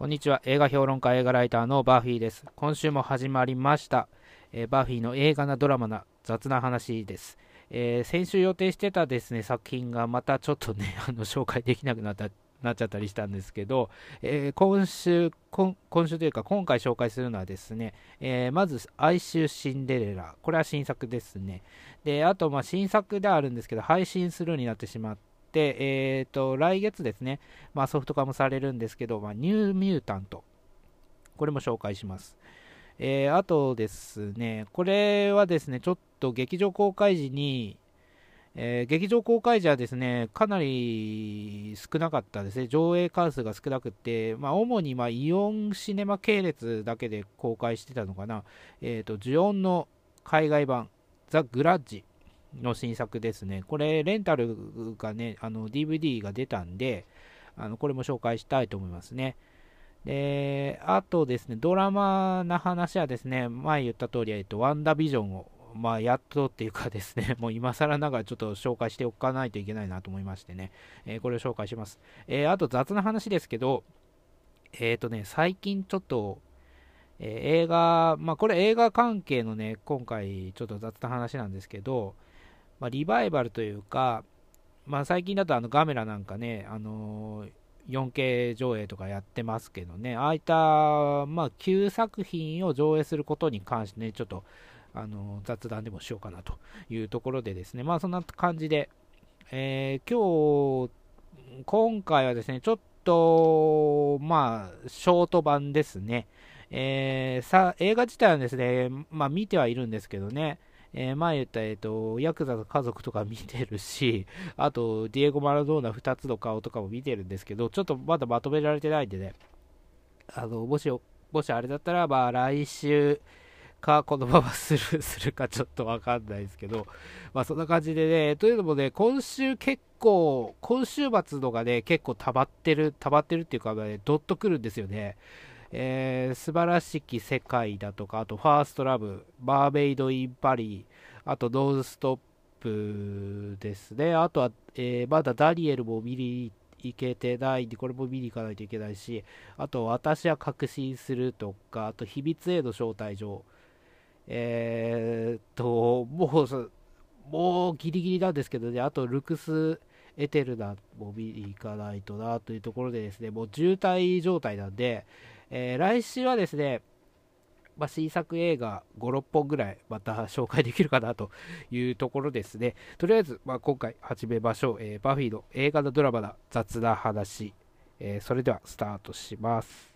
こんにちは。映画評論家、映画ライターのバーフィーです。今週も始まりました。えー、バーフィーの映画なドラマな雑な話です。えー、先週予定してたですね、作品がまたちょっとね、あの紹介できなくなったなっちゃったりしたんですけど、えー、今週今週というか今回紹介するのはですね、えー、まず「哀愁シンデレラ」これは新作ですねであとま新作ではあるんですけど配信するになってしまって、えーと、来月ですね、まあ、ソフト化もされるんですけど、まあ、ニューミュータント、これも紹介します。えー、あとですね、これはですね、ちょっと劇場公開時に、えー、劇場公開時はですね、かなり少なかったですね、上映関数が少なくて、まあ、主にまイオンシネマ系列だけで公開してたのかな、えーと、ジュオンの海外版、ザ・グラッジ。の新作ですね。これ、レンタルがね、あの DVD が出たんで、あのこれも紹介したいと思いますね。で、あとですね、ドラマな話はですね、前言った通り、えっと、ワンダービジョンを、まあ、やっとっていうかですね、もう今更ながらちょっと紹介しておかないといけないなと思いましてね、えー、これを紹介します。えー、あと雑な話ですけど、えっ、ー、とね、最近ちょっと、え映画、まあこれ映画関係のね、今回ちょっと雑な話なんですけど、まあ、リバイバルというか、まあ、最近だとあのガメラなんかね、あのー、4K 上映とかやってますけどね、ああいった、まあ、旧作品を上映することに関してね、ちょっと、あの、雑談でもしようかなというところでですね、まあ、そんな感じで、えー、今日、今回はですね、ちょっと、まあ、ショート版ですね。えー、さ映画自体はですね、まあ、見てはいるんですけどね、えー、前言った、えっ、ー、と、ヤクザの家族とか見てるし、あと、ディエゴ・マラドーナ2つの顔とかも見てるんですけど、ちょっとまだまとめられてないんでね、あの、もし、もしあれだったら、まあ、来週か、このままスルーするかちょっとわかんないですけど、まあ、そんな感じでね、というのもね、今週結構、今週末のがね、結構溜まってる、溜まってるっていうか、ね、どっとくるんですよね。えー、素晴らしき世界だとか、あとファーストラブ、マーメイド・イン・パリ、あとノンストップですね。あとは、えー、まだダニエルも見に行けてないんで、これも見に行かないといけないし、あと、私は確信するとか、あと、秘密への招待状。えー、っと、もう、もうギリギリなんですけどね、あと、ルクス・エテルナも見に行かないとなというところでですね、もう渋滞状態なんで、えー、来週はですね、まあ、新作映画5、6本ぐらいまた紹介できるかなというところですね。とりあえず、まあ、今回始めましょう。えー、バフィーの映画のドラマな雑な話。えー、それではスタートします。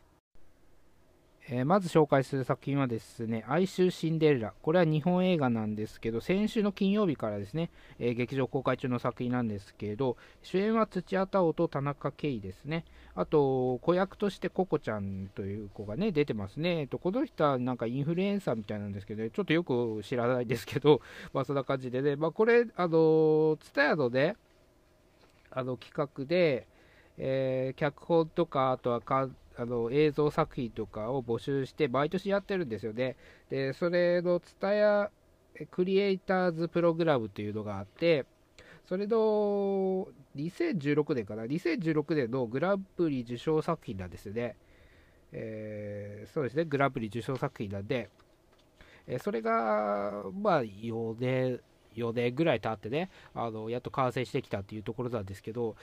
えー、まず紹介する作品はですね、哀愁シンデレラ。これは日本映画なんですけど、先週の金曜日からですね、えー、劇場公開中の作品なんですけど、主演は土屋太鳳と田中圭ですね。あと、子役としてココちゃんという子がね、出てますね。えっと、この人はなんかインフルエンサーみたいなんですけど、ねちょっとよく知らないですけど、まあそんな感じでね、まあこれ、あの、ツタヤのね、あの企画で、えー、脚本とか、あとはかあの映像作品とかを募集して毎年やってるんですよね。で、それの TSUTAYA クリエイターズプログラムというのがあって、それの2016年かな、2016年のグランプリ受賞作品なんですよね。えー、そうですね、グランプリ受賞作品なんで、えそれが、まあ、4年、4年ぐらい経ってね、あのやっと完成してきたっていうところなんですけど、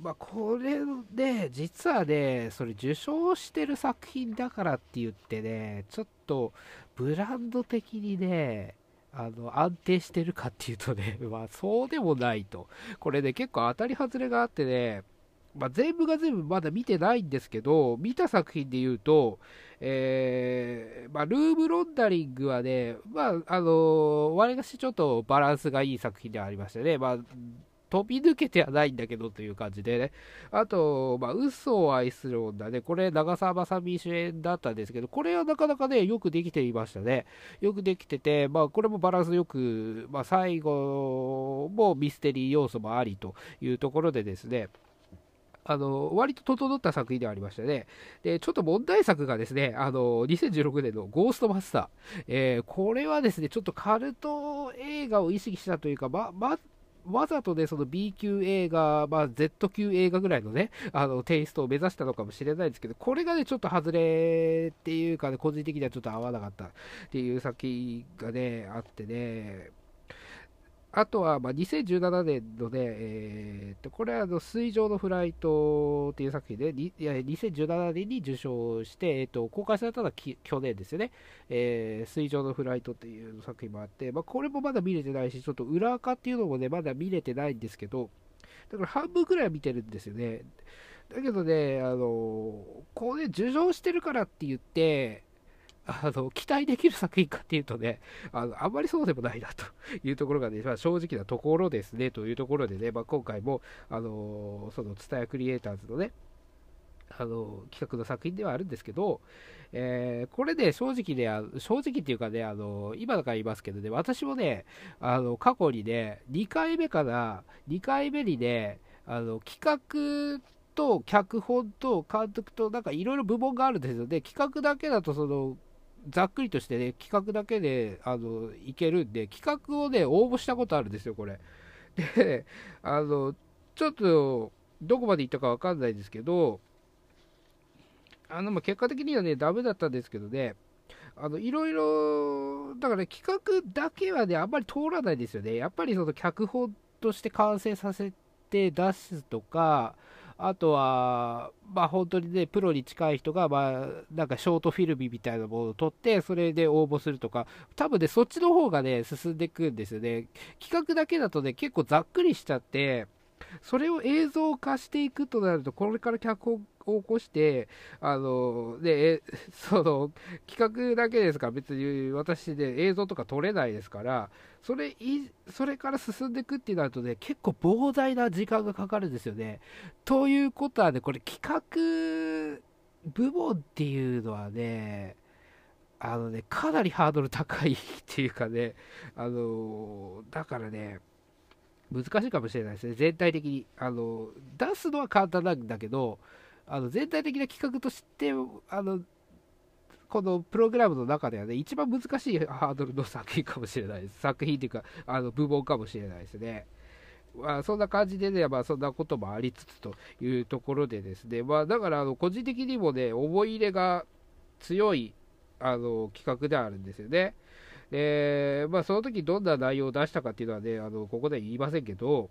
まあ、これで、実はね、それ受賞してる作品だからって言ってね、ちょっとブランド的にね、あの安定してるかっていうとね、まあ、そうでもないと。これね、結構当たり外れがあってね、まあ、全部が全部まだ見てないんですけど、見た作品で言うと、えー、まあ、ルームロンダリングはね、まあ、あのわりかしちょっとバランスがいい作品ではありましたね。まあ、飛び抜けてはないんだけどという感じでね。あと、まあ、嘘を愛する女ね。これ、長澤まさみ主演だったんですけど、これはなかなかね、よくできていましたね。よくできてて、まあ、これもバランスよく、まあ、最後もミステリー要素もありというところでですね、あの、割と整った作品ではありましたね。で、ちょっと問題作がですね、あの、2016年のゴーストマスター。えー、これはですね、ちょっとカルト映画を意識したというか、ま、ま、わざとね、その B 級映画、まあ、Z 級映画ぐらいのね、あのテイストを目指したのかもしれないですけど、これがね、ちょっと外れっていうかね、個人的にはちょっと合わなかったっていう作品がね、あってね、あとは、まあ、2017年のね、えー、とこれはあの水上のフライトっていう作品で、いや2017年に受賞して、えー、と公開されたのは去年ですよね、えー、水上のフライトっていう作品もあって、まあ、これもまだ見れてないし、ちょっと裏垢っていうのもね、まだ見れてないんですけど、だから半分くらいは見てるんですよね。だけどね、あのこうね、受賞してるからって言って、あの期待できる作品かっていうとね、あのあんまりそうでもないなというところがね、まあ、正直なところですねというところでね、まあ、今回も、あのそのツタヤクリエイターズのね、あの企画の作品ではあるんですけど、えー、これね、正直ね、正直っていうかね、あの今だから言いますけどね、私もね、あの過去にね、2回目かな、2回目にね、あの企画と脚本と監督となんかいろいろ部門があるんですよね。企画だけだとそのざっくりとしてね、企画だけであのいけるんで、企画をね、応募したことあるんですよ、これ。で、あの、ちょっと、どこまで行ったかわかんないですけど、あの、ま結果的にはね、ダメだったんですけどね、あの、いろいろ、だから、ね、企画だけはね、あんまり通らないですよね。やっぱりその脚本として完成させて出すとか、あとは、まあ、本当にね、プロに近い人が、まあ、なんかショートフィルムみたいなものを撮って、それで応募するとか、多分ね、そっちの方がね、進んでいくんですよね。企画だけだとね、結構ざっくりしちゃって、それを映像化していくとなると、これから脚本を起こして、あの、で、その、企画だけですから、別に私で映像とか撮れないですから、それい、それから進んでいくってなるとね、結構膨大な時間がかかるんですよね。ということはね、これ企画部門っていうのはね、あのね、かなりハードル高いっていうかね、あの、だからね、難しいかもしれないですね、全体的に。あの出すのは簡単なんだけど、あの全体的な企画としてあの、このプログラムの中ではね、一番難しいハードルの作品かもしれないです。作品っていうか、あの部門かもしれないですね。まあ、そんな感じでね、まあ、そんなこともありつつというところでですね、まあ、だからあの個人的にもね、思い入れが強いあの企画であるんですよね。で、まあ、その時どんな内容を出したかっていうのはね、あのここでは言いませんけど、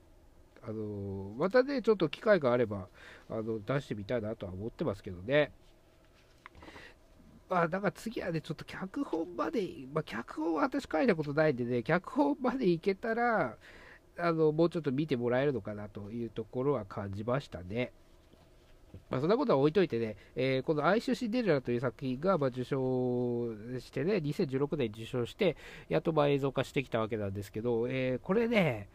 あのまたね、ちょっと機会があればあの出してみたいなとは思ってますけどね。まあ、だから次はね、ちょっと脚本まで、まあ、脚本は私書いたことないんでね、脚本までいけたら、あのもうちょっと見てもらえるのかなというところは感じましたね。まあ、そんなことは置いといてね、えー、この哀愁シンデレラという作品がま受賞してね、2016年受賞して、やっとま映像化してきたわけなんですけど、えー、これね、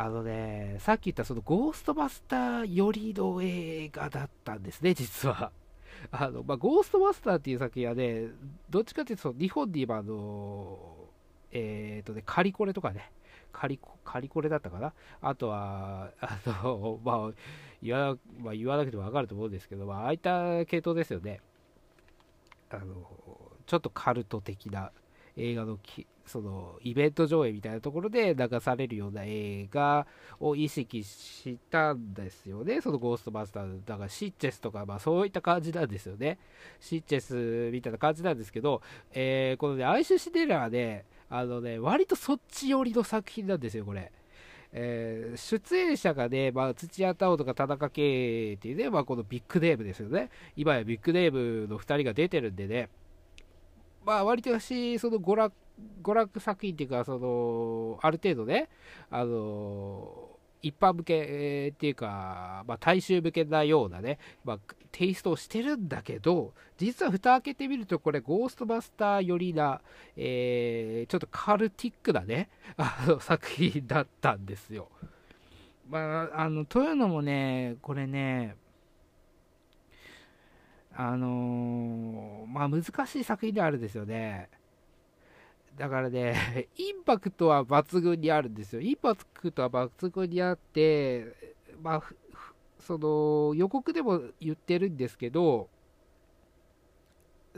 あのね、さっき言ったそのゴーストバスターよりの映画だったんですね、実は。あのまあ、ゴーストバスターっていう作品はね、どっちかっていうと、日本で今、あの、えっ、ー、とね、カリコレとかね、カリコカリコレだったかなあとは、あの、まあ、言わまあ、言わなくても分かると思うんですけど、まあ、ああいった系統ですよね。あの、ちょっとカルト的な映画のきそのイベント上映みたいなところで流されるような映画を意識したんですよね、そのゴーストバスター。だからシッチェスとか、まあ、そういった感じなんですよね。シッチェスみたいな感じなんですけど、えー、このね、アイシュシデラーで、あのね、割とそっち寄りの作品なんですよ、これ。えー、出演者がね、まあ、土屋太鳳とか田中圭っていうね、まあ、このビッグネームですよね。今やビッグネームの2人が出てるんでね、まあ、割と私、その娯楽、娯楽作品っていうか、その、ある程度ね、あの一般向けっていうか、まあ、大衆向けなようなね、まあ、テイストをしてるんだけど、実は蓋開けてみると、これ、ゴーストバスター寄りな、えー、ちょっとカルティックなね、あの作品だったんですよ。まあ、あの、というのもね、これね、あのー、まあ難しい作品ではあるんですよね。だからね、インパクトは抜群にあるんですよ。インパクトは抜群にあって、まあ、その予告でも言ってるんですけど、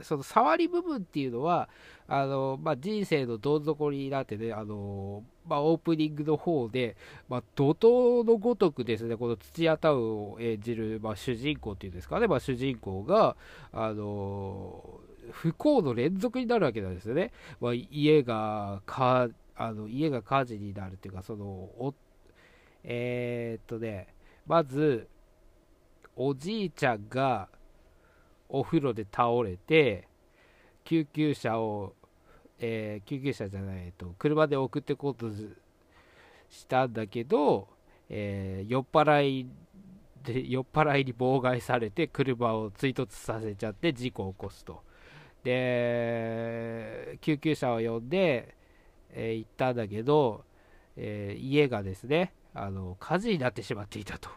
その触り部分っていうのは、あのまあ、人生のどん底になってね、あのまあ、オープニングの方で、まあ、怒涛のごとくですね、この土屋太鳳を演じる、まあ、主人公っていうんですかね、まあ、主人公が、あの不幸の連続になるわけなんですよね。まあ、家がかあの家が火事になるっていうか、そのおえー、っとね、まず、おじいちゃんがお風呂で倒れて、救急車を、えー、救急車じゃない、と、車で送ってこうとしたんだけど、えー、酔っ払いで酔っ払いに妨害されて車を追突させちゃって事故を起こすと。で救急車を呼んで、えー、行ったんだけど、えー、家がですねあの火事になってしまっていたと。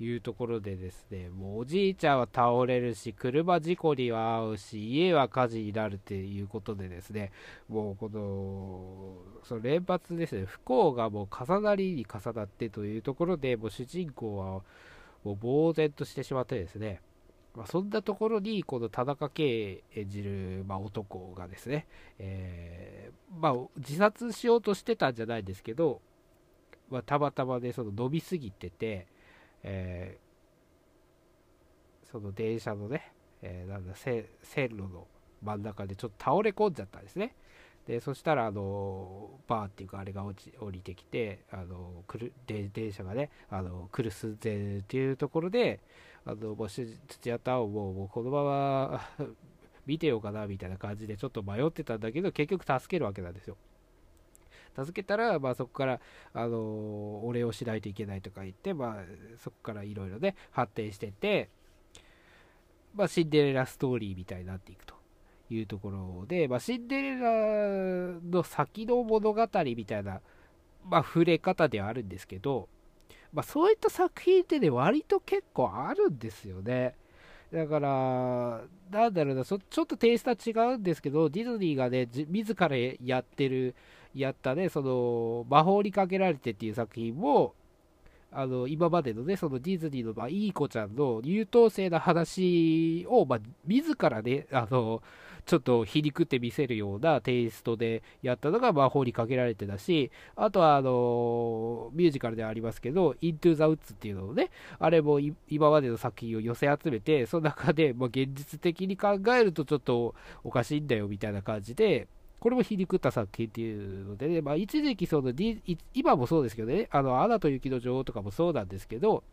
いうところでですね、もうおじいちゃんは倒れるし、車事故には遭うし、家は火事になるっていうことでですね、もうこの、その連発ですね、不幸がもう重なりに重なってというところで、もう主人公はもう呆然としてしまってですね、まあ、そんなところに、この田中圭演じる、まあ、男がですね、えー、まあ、自殺しようとしてたんじゃないですけど、まあ、たまたまね、その伸びすぎてて、えー、その電車のね、えー、なんだ線路の真ん中でちょっと倒れ込んじゃったんですね。でそしたらあのバーっていうかあれが落ち降りてきてあの来るで電車がねあの来る寸前っていうところであのもう土屋太鳳ももうこのまま 見てようかなみたいな感じでちょっと迷ってたんだけど結局助けるわけなんですよ。助けたら、まあ、そこから、あのお礼をしないといけないとか言って、まあ、そこからいろいろね、発展してて、まあ、シンデレラストーリーみたいになっていくというところで、まあ、シンデレラの先の物語みたいな、まあ、触れ方ではあるんですけど、まあ、そういった作品ってね、割と結構あるんですよね。だから、なんだろうな、ちょっとテイストは違うんですけど、ディズニーがね、自らやってるやったね、その、魔法にかけられてっていう作品も、あの、今までのね、そのディズニーの、まあ、いい子ちゃんの優等生な話を、まあ、自らね、あの、ちょっと皮肉って見せるようなテイストでやったのが魔法にかけられてたし、あとはあのミュージカルではありますけど、Into the Woods っていうのをね、あれも今までの作品を寄せ集めて、その中で、まあ、現実的に考えるとちょっとおかしいんだよみたいな感じで、これも皮肉った作品っていうのでね、まあ、一時期その、今もそうですけどね、あの、アナと雪の女王とかもそうなんですけど、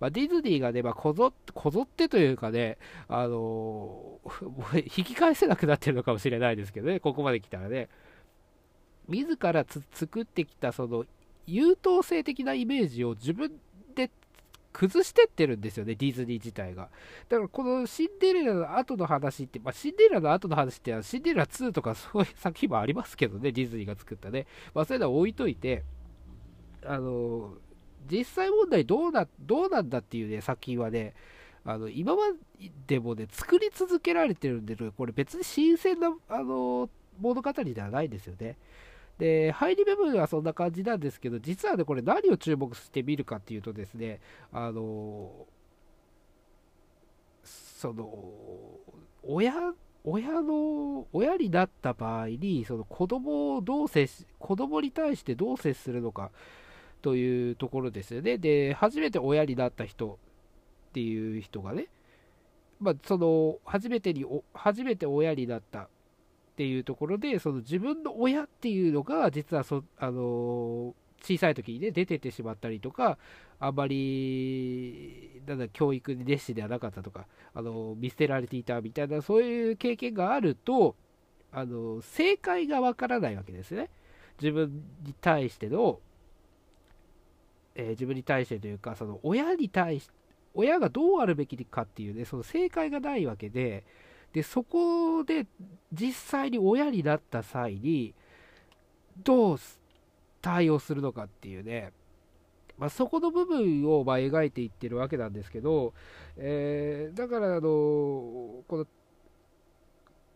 まあ、ディズニーがね、まあ、こぞこぞってというかね、あのー、引き返せなくなってるのかもしれないですけどね、ここまで来たらね、自ら作ってきたその優等生的なイメージを自分崩してってるんですよね、ディズニー自体が。だからこのシンデレラの後の話って、まあ、シンデレラの後の話ってシンデレラ2とかそういう作品もありますけどね、ディズニーが作ったね。まあ、そういうのは置いといて、あの実際問題どうなどうなんだっていうね、作品はね、あの今までもね、作り続けられてるんで、これ別に新鮮な、あの物語ではないんですよね。で、入り部分はそんな感じなんですけど、実はね、これ何を注目してみるかっていうとですね、あの、その、親、親の、親になった場合に、その子供をどう接し、子供に対してどう接するのかというところですよね。で、初めて親になった人っていう人がね、まあ、その、初めてに、初めて親になったっていうところで、その自分の親っていうのが、実はそ、あの小さい時にね、出ててしまったりとか、あんまり、なんだ、教育に熱心ではなかったとか、あの見捨てられていたみたいな、そういう経験があると、あの正解がわからないわけですね。自分に対しての、えー、自分に対してというか、その親に対し親がどうあるべきかっていうね、その正解がないわけで、で、そこで実際に親になった際に、どう対応するのかっていうね、まあ、そこの部分をま描いていってるわけなんですけど、えー、だから、あのこの、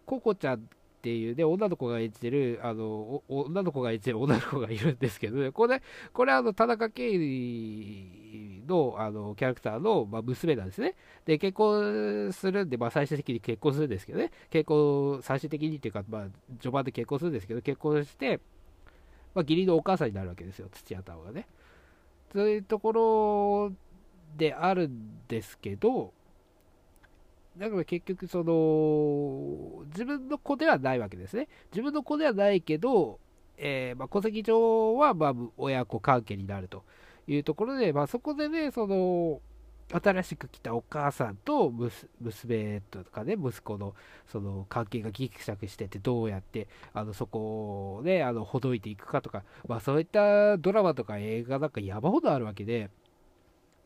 ココちゃんっていうね、女の子が演じてる、あの、女の子が演じてる女の子がいるんですけど、ね、これ、これあの、田中圭のあのキャラクターの、まあ、娘なんですね。で、結婚するんで、まあ、最終的に結婚するんですけどね、結婚、最終的にっていうか、まあ、序盤で結婚するんですけど、結婚して、まあ、義理のお母さんになるわけですよ、土屋太鳳がね。そういうところであるんですけど、だから結局、その、自分の子ではないわけですね。自分の子ではないけど、えー、まあ、戸籍上は、ま、親子関係になるというところで、まあ、そこでね、その、新しく来たお母さんと娘とかね、息子のその関係がギクシャクしてて、どうやってあのそこをね、あのほどいていくかとか、まあ、そういったドラマとか映画なんか山ほどあるわけで、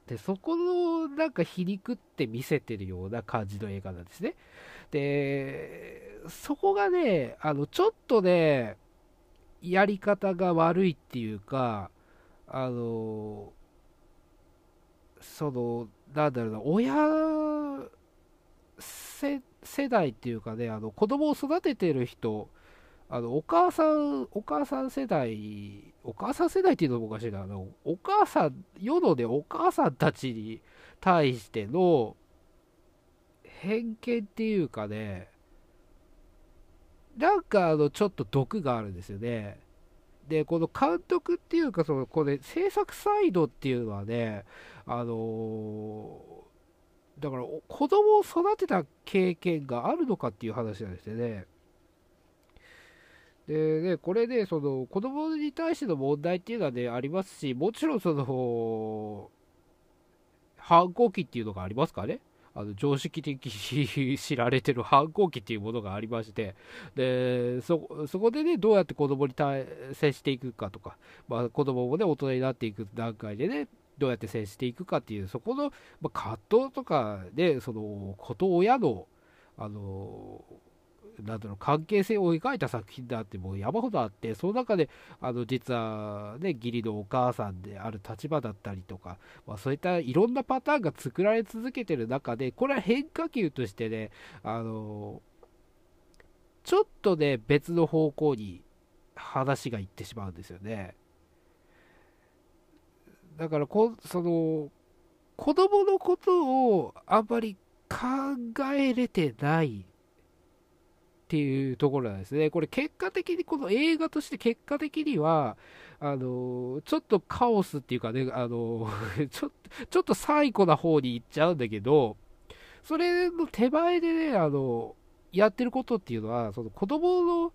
でそこのなんか皮肉って見せてるような感じの映画なんですね。で、そこがね、あのちょっとね、やり方が悪いっていうか、あの、その、なんだろうな、親世代っていうかね、あの子供を育ててる人、あのお母さん、お母さん世代、お母さん世代っていうのもおかしいな、あのお母さん、世のね、お母さんたちに対しての偏見っていうかね、なんかあのちょっと毒があるんですよね。で、この監督っていうか、そのこれ制作サイドっていうのはね、あのー、だから子供を育てた経験があるのかっていう話なんですよね。でね、これね、その子供に対しての問題っていうのはね、ありますし、もちろんその、反抗期っていうのがありますかね。あの常識的に知られてる 反抗期っていうものがありまして、でそこでね、どうやって子供に対接していくかとか、まあ、子供もね、大人になっていく段階でね、どうやって接していくかっていう、そこの、まあ、葛藤とかで、その、子と親の、あの、なんだろう、関係性を描いた作品だってもう山ほどあって、その中で、あの、実はね、義理のお母さんである立場だったりとか、まあ、そういったいろんなパターンが作られ続けてる中で、これは変化球としてね、あの、ちょっとね、別の方向に話がいってしまうんですよね。だからこ、その、子供のことをあんまり考えれてないっていうところなんですね。これ結果的に、この映画として結果的には、あの、ちょっとカオスっていうかね、あの、ち ょちょっと最古な方に行っちゃうんだけど、それの手前でね、あの、やってることっていうのは、その子供の、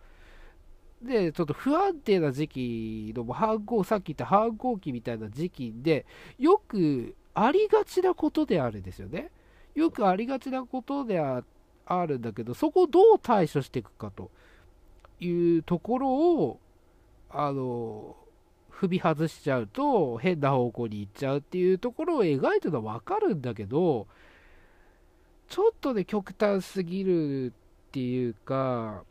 で、ちょっと不安定な時期の反抗、さっき言った反抗期みたいな時期で、よくありがちなことであるんですよね。よくありがちなことであっあるんだけど、そこをどう対処していくかというところを、あの、踏み外しちゃうと変な方向に行っちゃうっていうところを描いてるのはわかるんだけど、ちょっとね、極端すぎるっていうか、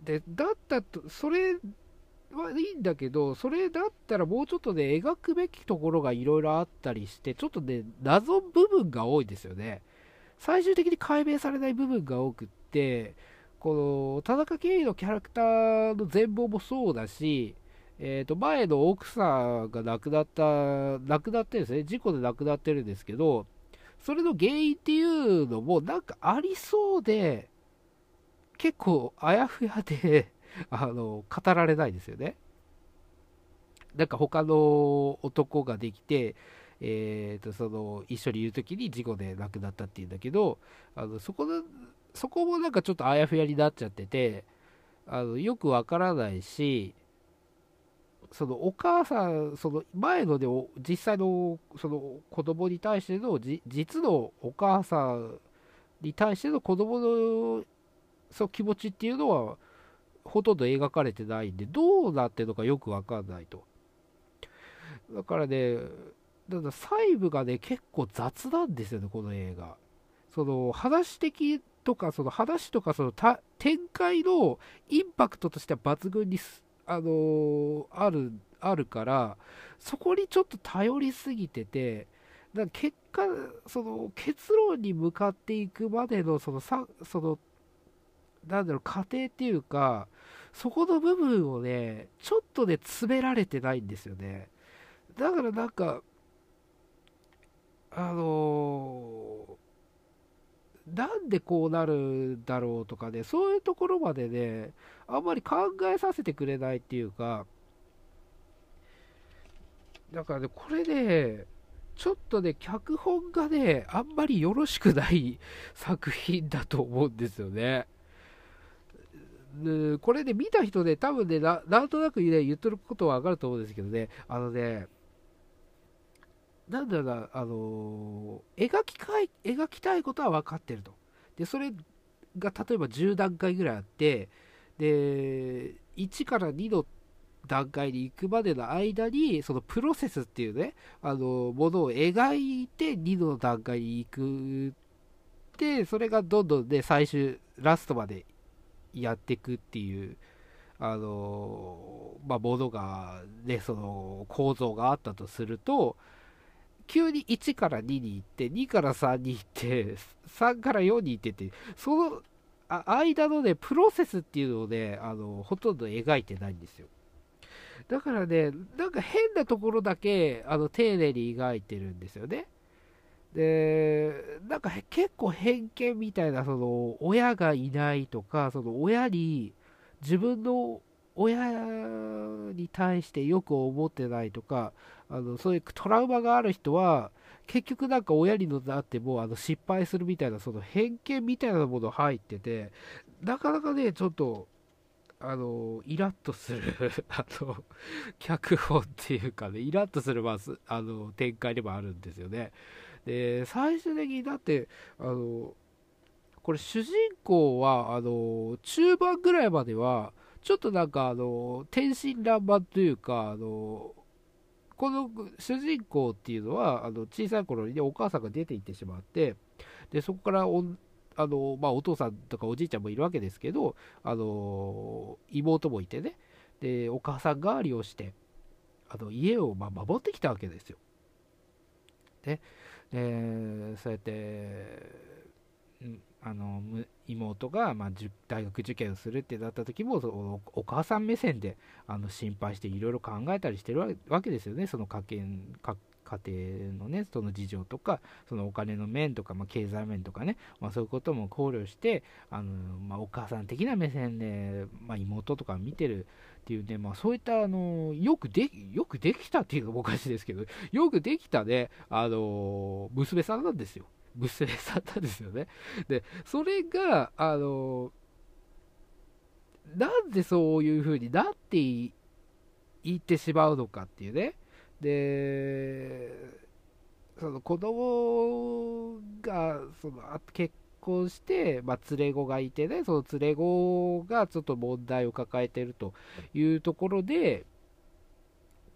で、だったと、それはいいんだけど、それだったらもうちょっとね、描くべきところがいろいろあったりして、ちょっとね、謎部分が多いですよね。最終的に解明されない部分が多くって、この田中圭のキャラクターの全貌もそうだし、えー、と前の奥さんが亡くなった、亡くなってるんですね、事故で亡くなってるんですけど、それの原因っていうのもなんかありそうで、結構あやふやで あの語られないですよね。なんか他の男ができて、えーと、その一緒にいる時に事故で亡くなったっていうんだけどあのそこのそこもなんかちょっとあやふやになっちゃっててあのよくわからないしそのお母さんその前ので実際のその子供に対しての実のお母さんに対しての子供のその気持ちっていうのはほとんど描かれてないんでどうなってるのかよくわかんないと。だからねだ細部がね、結構雑なんですよね、この映画。その、話的とか、その話とか、その展開のインパクトとしては抜群に、あのー、ある、あるから、そこにちょっと頼りすぎてて、だ結果、その結論に向かっていくまでの、そのさ、その、なんだろう、過程っていうか、そこの部分をね、ちょっとね、詰められてないんですよね。だからなんか、あの、なんでこうなるんだろうとかね、そういうところまでね、あんまり考えさせてくれないっていうか、だからね、これね、ちょっとね、脚本がね、あんまりよろしくない作品だと思うんですよね。これね、見た人で、多分ねな、なんとなく、ね、言ってることはわかると思うんですけどね、あのね、なんだろう、あの、描きかい描きたいことは分かってると。で、それが例えば10段階ぐらいあって、で、1から2の段階に行くまでの間に、そのプロセスっていうね、あのものを描いて2の段階に行くで、それがどんどんね、最終、ラストまでやっていくっていう、あのまあ、ものが、ね、その構造があったとすると、急に1から2に行って、2から3に行って、3から4に行ってって、その間のね、プロセスっていうのをね、あのほとんど描いてないんですよ。だからね、なんか変なところだけあの丁寧に描いてるんですよね。で、なんか結構偏見みたいな、その親がいないとか、その親に自分の親に対してよく思ってないとか、あのそういうトラウマがある人は、結局なんか親になってもあの失敗するみたいな、その偏見みたいなもの入ってて、なかなかね、ちょっと、あの、イラッとするあの、脚本っていうかね、イラッとする、まあ、あの、展開でもあるんですよね。で、最終的にだって、あの、これ主人公は、あの、中盤ぐらいまでは、ちょっとなんか、あの、天真爛漫というか、あの、この主人公っていうのは、あの小さい頃に、ね、お母さんが出て行ってしまって、でそこからおあの、まあ、お父さんとかおじいちゃんもいるわけですけど、あの妹もいてね、でお母さん代わりをして、あの家をま守ってきたわけですよ。で、でそうやって、うんあの妹が、まあ、大学受験をするってなった時もおお母さん目線であの心配していろいろ考えたりしてるわけですよね。その家計家家庭のねその事情とかそのお金の面とか、まあ、経済面とかね、まあ、そういうことも考慮してあの、まあ、お母さん的な目線で、まあ妹とか見てるっていうね、まあ、そういったあのよくでよくできたっていうのもおかしいですけどよくできたねあの娘さんなんですよ。娘さんなんですよね。で、それが、あの、なんでそういう風になっていってしまうのかっていうね。で、その子供がその結婚して、まあ、連れ子がいてね、その連れ子がちょっと問題を抱えてるというところで、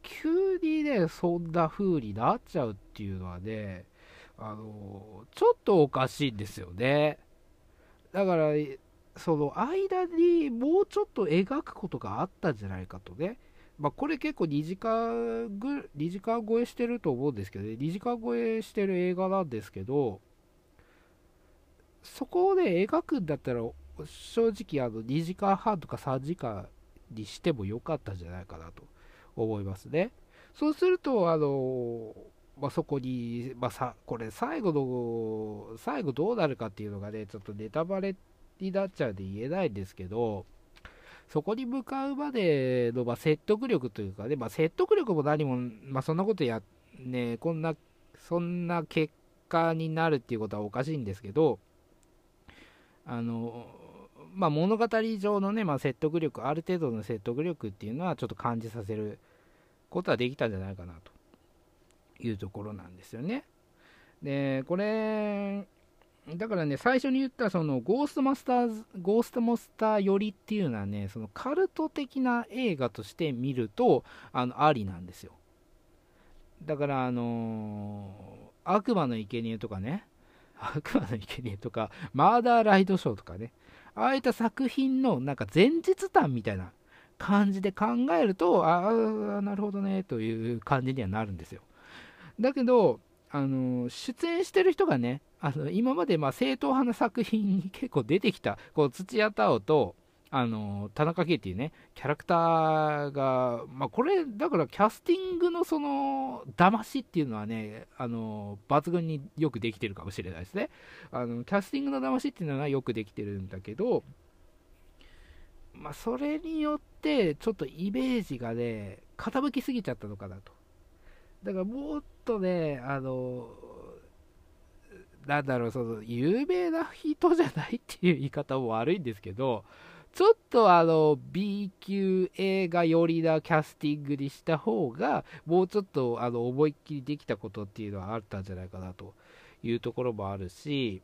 急にね、そんな風になっちゃうっていうのはね、あのちょっとおかしいんですよね。だから、その間にもうちょっと描くことがあったんじゃないかとね。まあ、これ結構2時間ぐ、2時間超えしてると思うんですけどね、2時間超えしてる映画なんですけど、そこをね、描くんだったら、正直あの2時間半とか3時間にしてもよかったんじゃないかなと思いますね。そうすると、あのまあ、そこに、まあ、さこれ最後の最後どうなるかっていうのがねちょっとネタバレになっちゃうんで言えないんですけどそこに向かうまでの、まあ、説得力というかね、まあ、説得力も何も、まあ、そんなことやねこんなそんな結果になるっていうことはおかしいんですけどあのまあ、物語上のね、まあ、説得力ある程度の説得力っていうのはちょっと感じさせることはできたんじゃないかなと。いうところなんですよね。で、これ、だからね、最初に言ったそのゴーストマスターズ、ゴーストモスター寄りっていうのはね、そのカルト的な映画として見ると、あの、ありなんですよ。だから、あのー、悪魔の生贄とかね、悪魔の生贄とか、マーダーライドショーとかね、ああいった作品のなんか前日談みたいな感じで考えると、ああ、なるほどね、という感じにはなるんですよ。だけど、あの出演してる人がね、あの今までま正統派な作品に結構出てきた、こう土屋太鳳と、あの田中圭っていうね、キャラクターが、まあ、これ、だからキャスティングのその騙しっていうのはね、あの抜群によくできてるかもしれないですね。あのキャスティングの騙しっていうのはよくできてるんだけど、まあ、それによって、ちょっとイメージがね、傾きすぎちゃったのかなと。だからもっとね、あのなんだろう、その、有名な人じゃないっていう言い方も悪いんですけど、ちょっとあの B 級映画寄りなキャスティングにした方が、もうちょっとあの思いっきりできたことっていうのはあったんじゃないかなというところもあるし、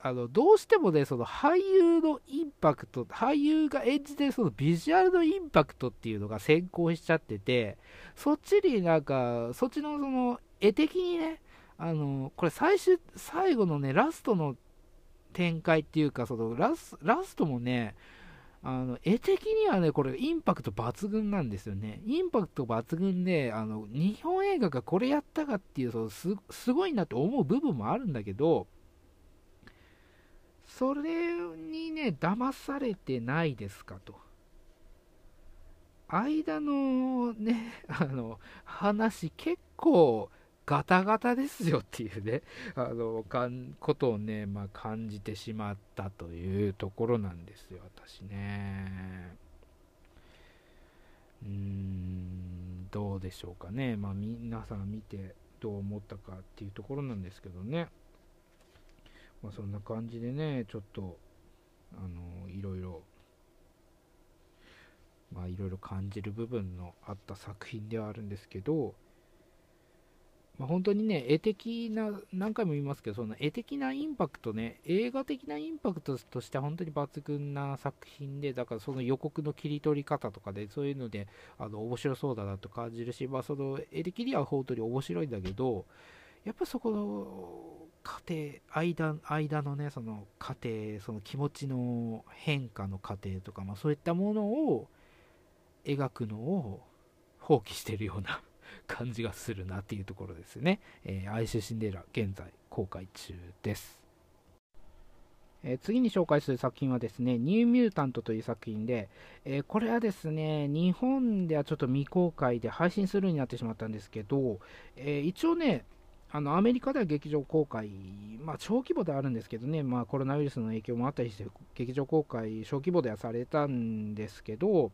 あのどうしてもね、その俳優のインパクト、俳優が演じてるそのビジュアルのインパクトっていうのが先行しちゃってて、そっちになんか、そっちのその絵的にね、あのこれ最終、最後のね、ラストの展開っていうか、そのラスラストもね、あの絵的にはね、これインパクト抜群なんですよね。インパクト抜群で、あの日本映画がこれやったかっていうそのす、すごいなと思う部分もあるんだけど、それにね、騙されてないですかと。間のね、あの話結構ガタガタですよっていうね、あの、かんことをね、まあ、感じてしまったというところなんですよ、私ね。うーん、どうでしょうかね。まあ、皆さん見てどう思ったかっていうところなんですけどね。まあ、そんな感じでね、ちょっと、あの、いろいろ、まあ、いろいろ感じる部分のあった作品ではあるんですけど、まあ、本当にね、絵的な、何回も言いますけど、その絵的なインパクトね、映画的なインパクトとして本当に抜群な作品で、だからその予告の切り取り方とかで、そういうので、あの面白そうだなと感じるし、まあ、その絵的には本当に面白いんだけど、やっぱそこの過程、間間のね、その過程、その気持ちの変化の過程とか、まあ、そういったものを描くのを放棄してるような感じがするなっていうところですね。えー、アイシュシンデレラ、現在公開中です。え、次に紹介する作品はですね、ニューミュータントという作品で、え、これはですね、日本ではちょっと未公開で配信するようになってしまったんですけど、え、一応ね、あのアメリカでは劇場公開、まあ、小規模であるんですけどね、まあ、コロナウイルスの影響もあったりして、劇場公開、小規模ではされたんですけど、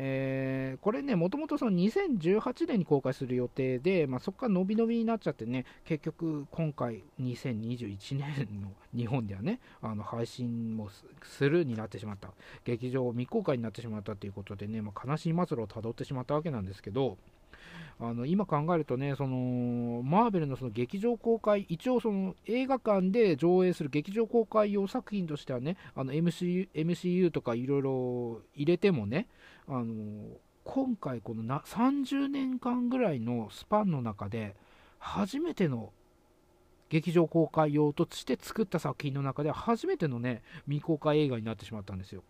えー、これね、もともと2018年に公開する予定で、まあ、そこから伸び伸びになっちゃってね、結局、今回、2021年の日本ではね、あの配信もするになってしまった、劇場未公開になってしまったということでね、まあ、悲しい末路をたどってしまったわけなんですけど、あの今考えるとね、そのマーベルのその劇場公開、一応その映画館で上映する劇場公開用作品としてはね、MCU, MCU とかいろいろ入れてもね、あの今回このな30年間ぐらいのスパンの中で初めての劇場公開用として作った作品の中で初めてのね未公開映画になってしまったんですよ。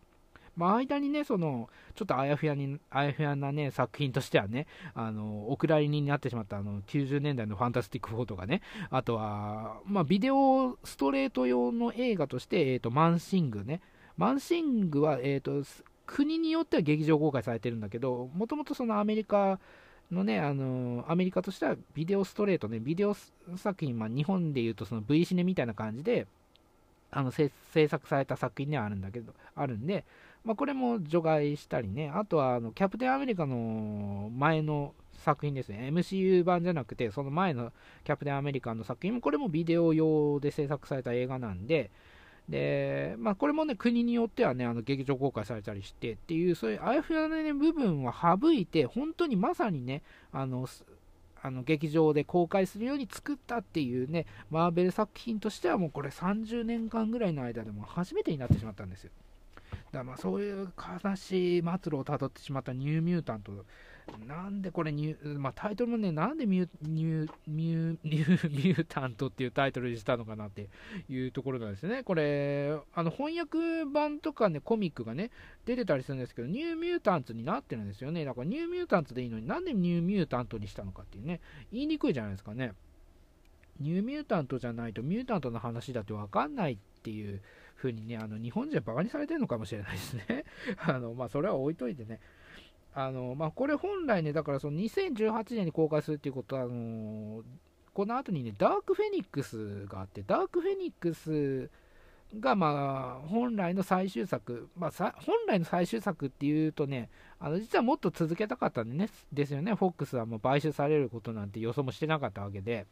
まあ、間にね、その、ちょっとあやふやに、あやふやなね、作品としてはね、あの、お蔵入りになってしまったあの、90年代のファンタスティック4とかね、あとは、まあ、ビデオストレート用の映画として、え、ー、と、マンシングね、マンシングは、え、ー、と、国によっては劇場公開されてるんだけど、もともとそのアメリカのね、あのアメリカとしてはビデオストレートね、ビデオ作品、まあ、日本でいうとその V シネみたいな感じで、あの制作された作品ではあるんだけど、あるんで、まあ、これも除外したりね、あとはあのキャプテンアメリカの前の作品ですね、MCU 版じゃなくて、その前のキャプテンアメリカの作品も、これもビデオ用で制作された映画なんで、で、まあ、これもね、国によってはね、あの劇場公開されたりしてっていう、そういうあやふやな、ね、部分は省いて、本当にまさにね、あの、あの劇場で公開するように作ったっていうね、マーベル作品としてはもうこれ30年間ぐらいの間でも初めてになってしまったんですよ。だまあそういう悲しい末路をたどってしまったニューミュータントなんでこれニュ、まあ、タイトルもね、なんでミュニュミュニュミュータントっていうタイトルにしたのかなっていうところなんですね。これ、あの翻訳版とかね、コミックがね、出てたりするんですけど、ニューミュータントになってるんですよね。だからニューミュータントでいいのになんでニューミュータントにしたのかっていうね、言いにくいじゃないですかね。ニューミュータントじゃないとミュータントの話だって分かんないっていう風にね、あの日本人はバカにされてるのかもしれないですね。あのまあ、それは置いといてね。あのまあ、これ本来ね、だからその2018年に公開するっていうことは、あのこの後にね、ダークフェニックスがあって、ダークフェニックスが、まあ、本来の最終作、まあ、本来の最終作っていうとね、あの実はもっと続けたかったんでねですよね、フォックスはもう買収されることなんて予想もしてなかったわけで、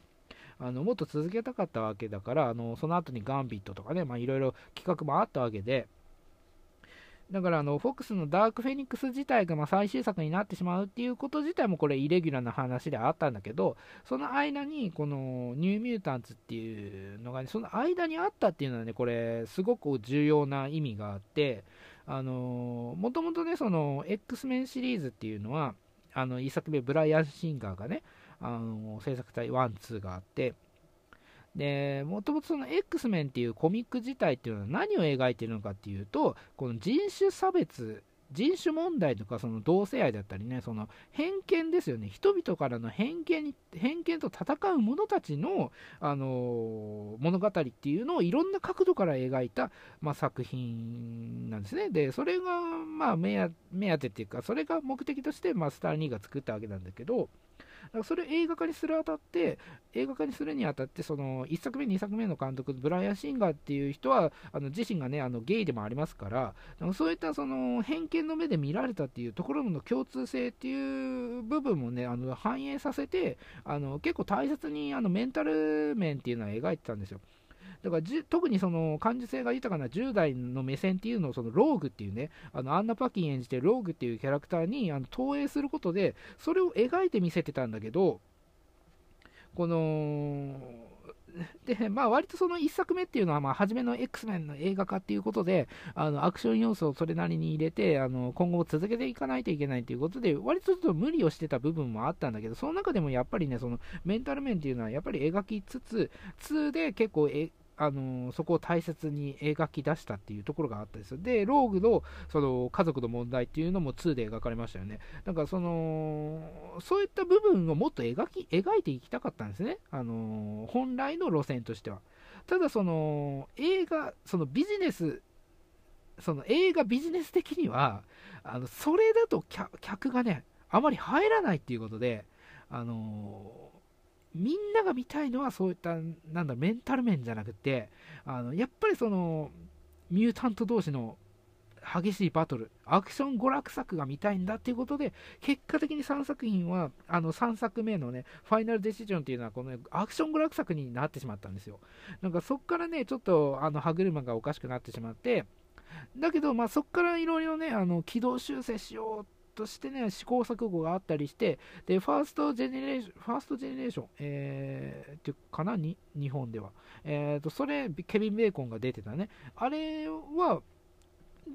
あのもっと続けたかったわけだから、あのその後にガンビットとかね、いろいろ企画もあったわけで、だからあの、フォックスのダークフェニックス自体がま最終作になってしまうっていうこと自体もこれイレギュラーな話であったんだけど、その間にこのニューミュータンツっていうのが、ね、その間にあったっていうのはね、これすごく重要な意味があって、あのもともとね、その X メンシリーズっていうのは、あの1作目ブライアン・シンガーがね、あの制作隊1、2があって、で、もともとその X メンっていうコミック自体っていうのは何を描いてるのかっていうと、この人種差別、人種問題とかその同性愛だったりね、その偏見ですよね、人々からの偏見に偏見と戦う者たちの、あの物語っていうのをいろんな角度から描いた、まあ、作品なんですね。で、それが、まあ目、目当てっていうか、それが目的として、まあ、スター・ニーが作ったわけなんだけど、からそれ映画化にするあたって、映画化にするにあたって、その1作目、2作目の監督、ブライアン・シンガーっていう人は、あの自身がね、あのゲイでもありますから、そういったその偏見の目で見られたっていうところの共通性っていう部分もね、あの反映させて、あの結構大切にあのメンタル面っていうのは描いてたんですよ。だから特にその感受性が豊かな10代の目線っていうのをそのローグっていうね、あのアンナ・パキン演じてローグっていうキャラクターにあの投影することで、それを描いて見せてたんだけど、この、で、まあ割とその1作目っていうのは、まあ初めの X メンの映画化っていうことで、あのアクション要素をそれなりに入れて、あの今後続けていかないといけないということで、割とちょっと無理をしてた部分もあったんだけど、その中でもやっぱりね、そのメンタル面っていうのはやっぱり描きつつ、2で結構えあのそこを大切に描き出したっていうところがあったです。で、ローグのその家族の問題っていうのも2で描かれましたよね。だかその、そういった部分をもっと描き描いていきたかったんですね。あの本来の路線としては。ただその映画、そのビジネス、その映画ビジネス的には、あのそれだと客がね、あまり入らないっていうことで、あのみんなが見たいのはそういったなんだメンタル面じゃなくてあのやっぱりそのミュータント同士の激しいバトルアクション娯楽作が見たいんだっていうことで結果的に3作品はあの3作目のねファイナルデシジョンっていうのはこのアクション娯楽作になってしまったんですよ。なんかそっからねちょっとあの歯車がおかしくなってしまってだけど、まあ、そこからいろいろね、あの軌道修正しようとしてね、試行錯誤があったりして、で、ファーストジェネレーション、ファーストジェネレーション、えー、っていうかなに、日本では。えーと、それ、ケビン・ベーコンが出てたね。あれは、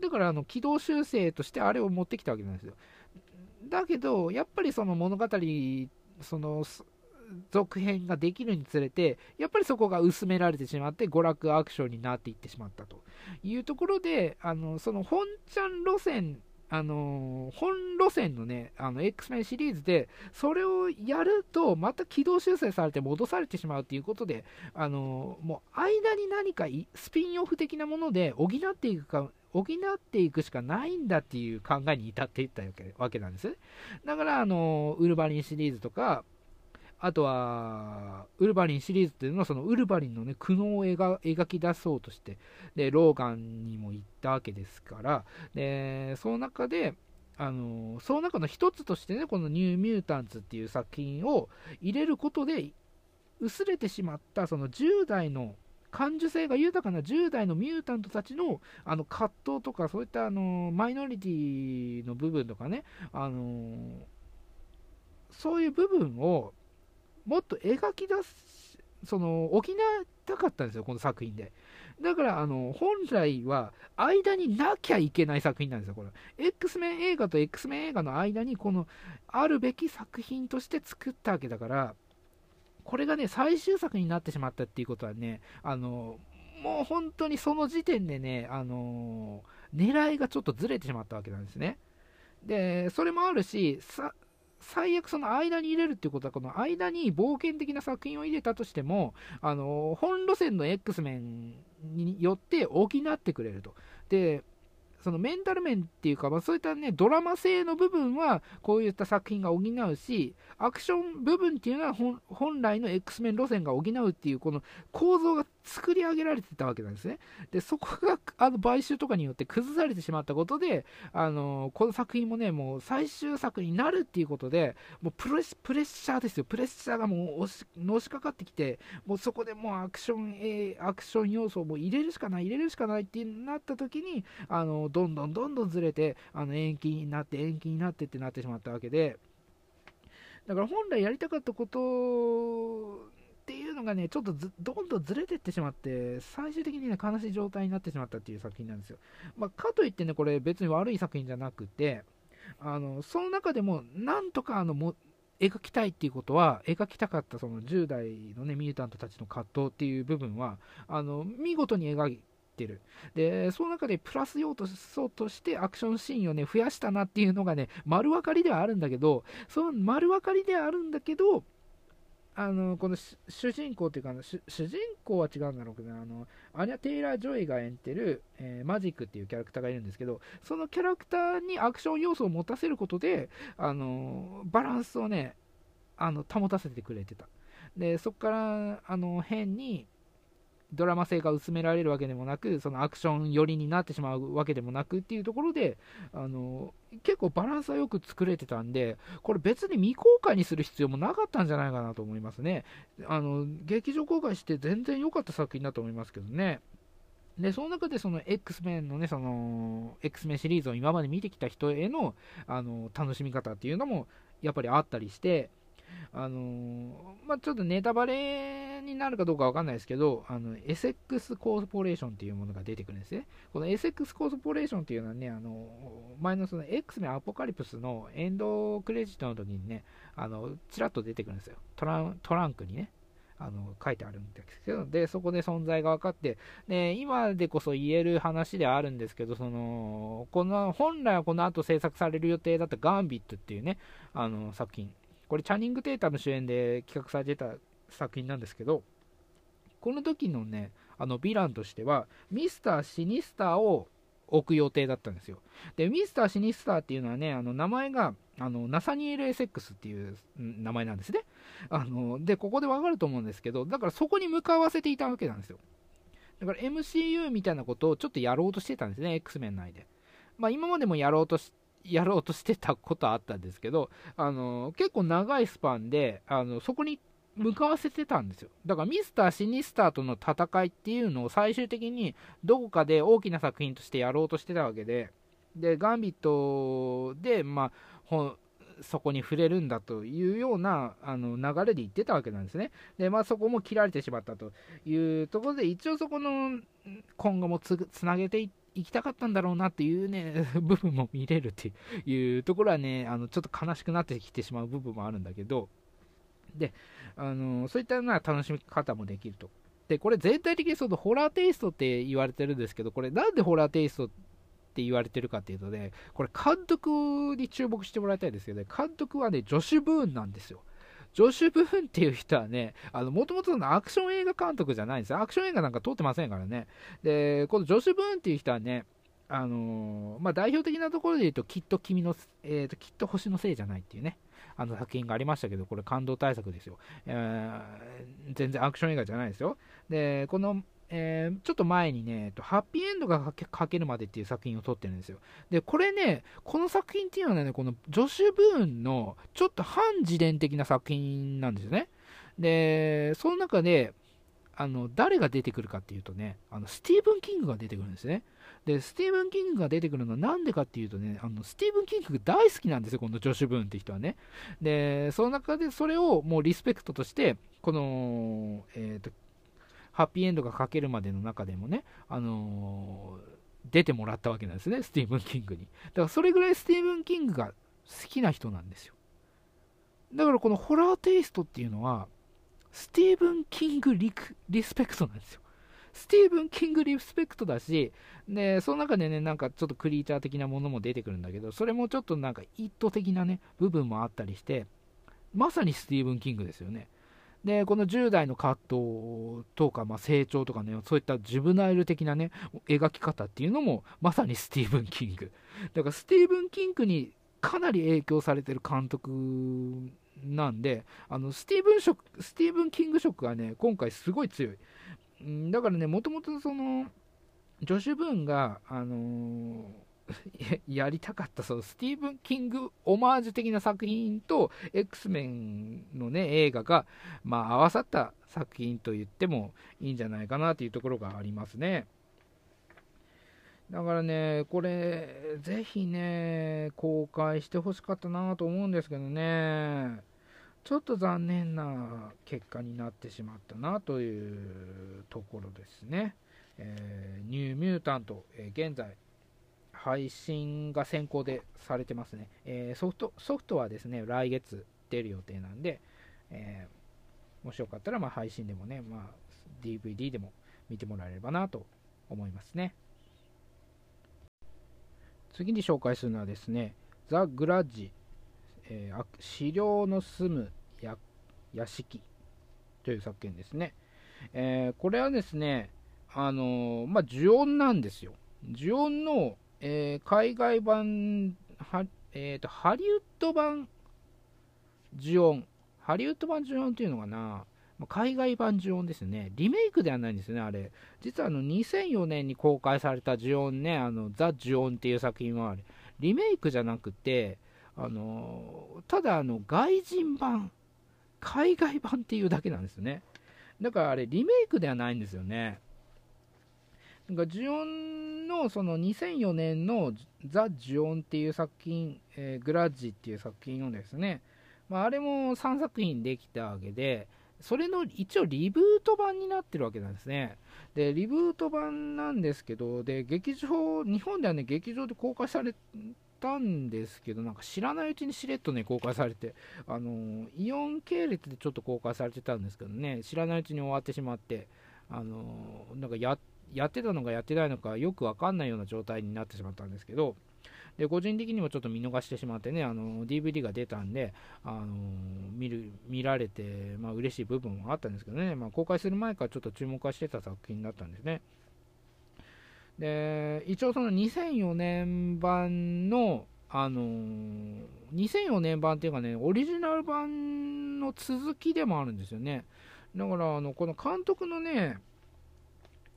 だから、あの、軌道修正としてあれを持ってきたわけなんですよ。だけど、やっぱりその物語、その、続編ができるにつれて、やっぱりそこが薄められてしまって、娯楽アクションになっていってしまったというところで、あのその本ちゃん路線あのー、本路線のね、あの X メンシリーズで、それをやると、また軌道修正されて戻されてしまうということで、あのー、もう間に何かスピンオフ的なもので補っていくか、補っていくしかないんだっていう考えに至っていったわけなんです。だから、あのー、ウルヴァリンシリーズとか、あとは、ウルヴァリンシリーズっていうのは、そのウルヴァリンのね、苦悩を描き出そうとして、で、ローガンにも行ったわけですから、で、その中で、あのその中の一つとしてね、このニューミュータンツっていう作品を入れることで、薄れてしまったその10代の感受性が豊かな10代のミュータントたちのあの葛藤とか、そういったあのマイノリティの部分とかね、あのそういう部分をもっと描き出す、その、補いたかったんですよ、この作品で。だから、あの、本来は、間になきゃいけない作品なんですよ、これ。X メン映画と X メン映画の間に、この、あるべき作品として作ったわけだから、これがね、最終作になってしまったっていうことはね、あの、もう本当にその時点でね、あの狙いがちょっとずれてしまったわけなんですね。で、それもあるし、さ最悪その間に入れるっていうことは、この間に冒険的な作品を入れたとしても、あの本路線の X 面によって補ってくれると。で、そのメンタル面っていうか、まあ、そういったね、ドラマ性の部分は、こういった作品が補うし、アクション部分っていうのは本来の X メン路線が補うっていう、この構造が作り上げられてたわけなんですね。で、そこがあの買収とかによって崩されてしまったことで、あのこの作品もね、もう最終作になるっていうことで、もうプレプレッシャーですよ、プレッシャーがもう押しのしかかってきて、もうそこでもうアクション、え、アクション要素をもう入れるしかない、入れるしかないってなった時に、あのどんどんどんどんずれて、あの延期になって、延期になってってなってしまったわけで、だから本来やりたかったことっていうのがね、ちょっとどんどんずれてってしまって、最終的にね、悲しい状態になってしまったっていう作品なんですよ。まあ、かといってね、これ別に悪い作品じゃなくて、あのその中でも、なんとかあのも描きたいっていうことは、描きたかったその10代のね、ミュータントたちの葛藤っていう部分は、あの見事に描いてる。で、その中でプラス要素としてアクションシーンをね、増やしたなっていうのがね、丸分かりではあるんだけど、その丸分かりではあるんだけど、あのこの主人公っていうか主人公は違うんだろうけどあのアニャ・テイラー・ジョイが演じてる、えー、マジックっていうキャラクターがいるんですけどそのキャラクターにアクション要素を持たせることであのバランスをねあの保たせてくれてたでそこからあの変にドラマ性が薄められるわけでもなく、そのアクション寄りになってしまうわけでもなくっていうところで、あの結構バランスはよく作れてたんで、これ別に未公開にする必要もなかったんじゃないかなと思いますね。あの劇場公開して全然良かった作品だと思いますけどね。で、その中でその X メンのね、その X メンシリーズを今まで見てきた人へのあの楽しみ方っていうのもやっぱりあったりして、あの、まあ、ちょっとネタバレになるかどうかわかんないですけど、あの、SX コーポレーションっていうものが出てくるんですね。この SX コーポレーションっていうのはね、あの、前のその X メンアポカリプスのエンドクレジットの時にね、あの、ちらっと出てくるんですよ。トラトランクにね。あの書いてあるんですけど、で、そこで存在が分かって、で、今でこそ言える話ではあるんですけど、その、この、本来はこの後制作される予定だったガンビットっていうね、あの、作品、これチャニング・テータの主演で企画されてた作品なんですけど、この時のね、あのヴィランとしては、ミスター・シニスターを置く予定だったんですよ。で、ミスター・シニスターっていうのはね、あの名前があのナサニエル・エセックスっていう名前なんですね。あので、ここでわかると思うんですけど、だからそこに向かわせていたわけなんですよ。だから MCU みたいなことをちょっとやろうとしてたんですね、X メン内で。まあ、今までもやろうとしやろうとしてたことあったんですけど、あの結構長いスパンであのそこに向かわせてたんですよ。だからミスター・シニスターとの戦いっていうのを最終的にどこかで大きな作品としてやろうとしてたわけで、で、ガンビットで、まあ、そこに触れるんだというようなあの流れで言ってたわけなんですね。で、まあそこも切られてしまったというところで、一応そこの今後もつなげていって、行きたかったんだろうなっていうね、部分も見れるっていうところはね、あのちょっと悲しくなってきてしまう部分もあるんだけど、で、あのそういったような楽しみ方もできると。で、これ全体的にそのホラーテイストって言われてるんですけど、これなんでホラーテイストって言われてるかっていうとね、これ監督に注目してもらいたいですけどね、監督はね、ジョシュ・ブーンなんですよ。ジョシュ・ブーンっていう人はね、もともとのアクション映画監督じゃないんですよ。アクション映画なんか撮ってませんからね。で、このジョシュ・ブーンっていう人はね、あのー、まあ、代表的なところで言うと、きっと君の、えーと、きっと星のせいじゃないっていうね、あの作品がありましたけど、これ感動対策ですよ。えー、全然アクション映画じゃないですよ。で、このえー、ちょっと前にね、ハッピーエンドが書けるまでっていう作品を撮ってるんですよ。で、これね、この作品っていうのはね、このジョシュ・ブーンのちょっと半自伝的な作品なんですよね。で、その中で、あの誰が出てくるかっていうとね、あのスティーブン・キングが出てくるんですね。で、スティーブン・キングが出てくるのはなんでかっていうとね、あのスティーブン・キング大好きなんですよ、このジョシュ・ブーンって人はね。で、その中でそれをもうリスペクトとして、この、え、ハッピーエンドが書けるまでの中でもね、あのー、出てもらったわけなんですね、スティーブン・キングに。だからそれぐらいスティーブン・キングが好きな人なんですよ。だからこのホラーテイストっていうのは、スティーブン・キングリリスペクトなんですよ。スティーブン・キングリスペクトだし、で、その中でね、なんかちょっとクリーチャー的なものも出てくるんだけど、それもちょっとなんかイット的なね、部分もあったりして、まさにスティーブン・キングですよね。で、この10代の葛藤とか、まあ、成長とかね、そういったジュブナイル的なね、描き方っていうのも、まさにスティーブン・キング。だからスティーブン・キングにかなり影響されてる監督なんで、あのスティーブン色スティーブン・キング色がね、今回すごい強い。だからね、もともとその、ジョシュ・ブーンが、あのー、やりたかったそのスティーブン・キングオマージュ的な作品と X メンのね映画が、まあ、合わさった作品と言ってもいいんじゃないかなというところがありますね。だからね、これ、ぜひね、公開してほしかったなと思うんですけどね。ちょっと残念な結果になってしまったなというところですね。えー、ニューミュータント、えー、現在配信が先行でされてますね。えー、ソフトソフトはですね、来月出る予定なんで、えもしよかったらま配信でもね、まあ、DVD でも見てもらえればなと思いますね。次に紹介するのはですね、ザ・グラッジえー、資料の住む屋敷という作品ですね。えー、これはですね、あのー、まあ、呪音なんですよ。呪音の、えー、海外版、はえーと、ハリウッド版呪音。ハリウッド版呪音っていうのかな、海外版呪音ですね。リメイクではないんですね、あれ。実はあの2004年に公開された呪音ね、あのザ・呪音っていう作品はリメイクじゃなくて、あのただあの外人版海外版っていうだけなんですねだからあれリメイクではないんですよねなんかジオンのその2004年のザ・ジオンっていう作品、えー、グラッジっていう作品をですね、まあ、あれも3作品できたわけでそれの一応リブート版になってるわけなんですね。で、リブート版なんですけど、で、劇場、日本ではね、劇場で公開されたんですけど、なんか知らないうちにしれっとね、公開されて、あのイオン系列でちょっと公開されてたんですけどね、知らないうちに終わってしまって、あのなんかややってたのかやってないのかよくわかんないような状態になってしまったんですけど、で個人的にもちょっと見逃してしまってね、あの DVD が出たんで、あの見る見られて、まあ嬉しい部分もあったんですけどね、まあ、公開する前からちょっと注目はしてた作品だったんですね。で、一応その2004年版の、あのー、2004年版っていうかね、オリジナル版の続きでもあるんですよね。だから、あの、この監督のね、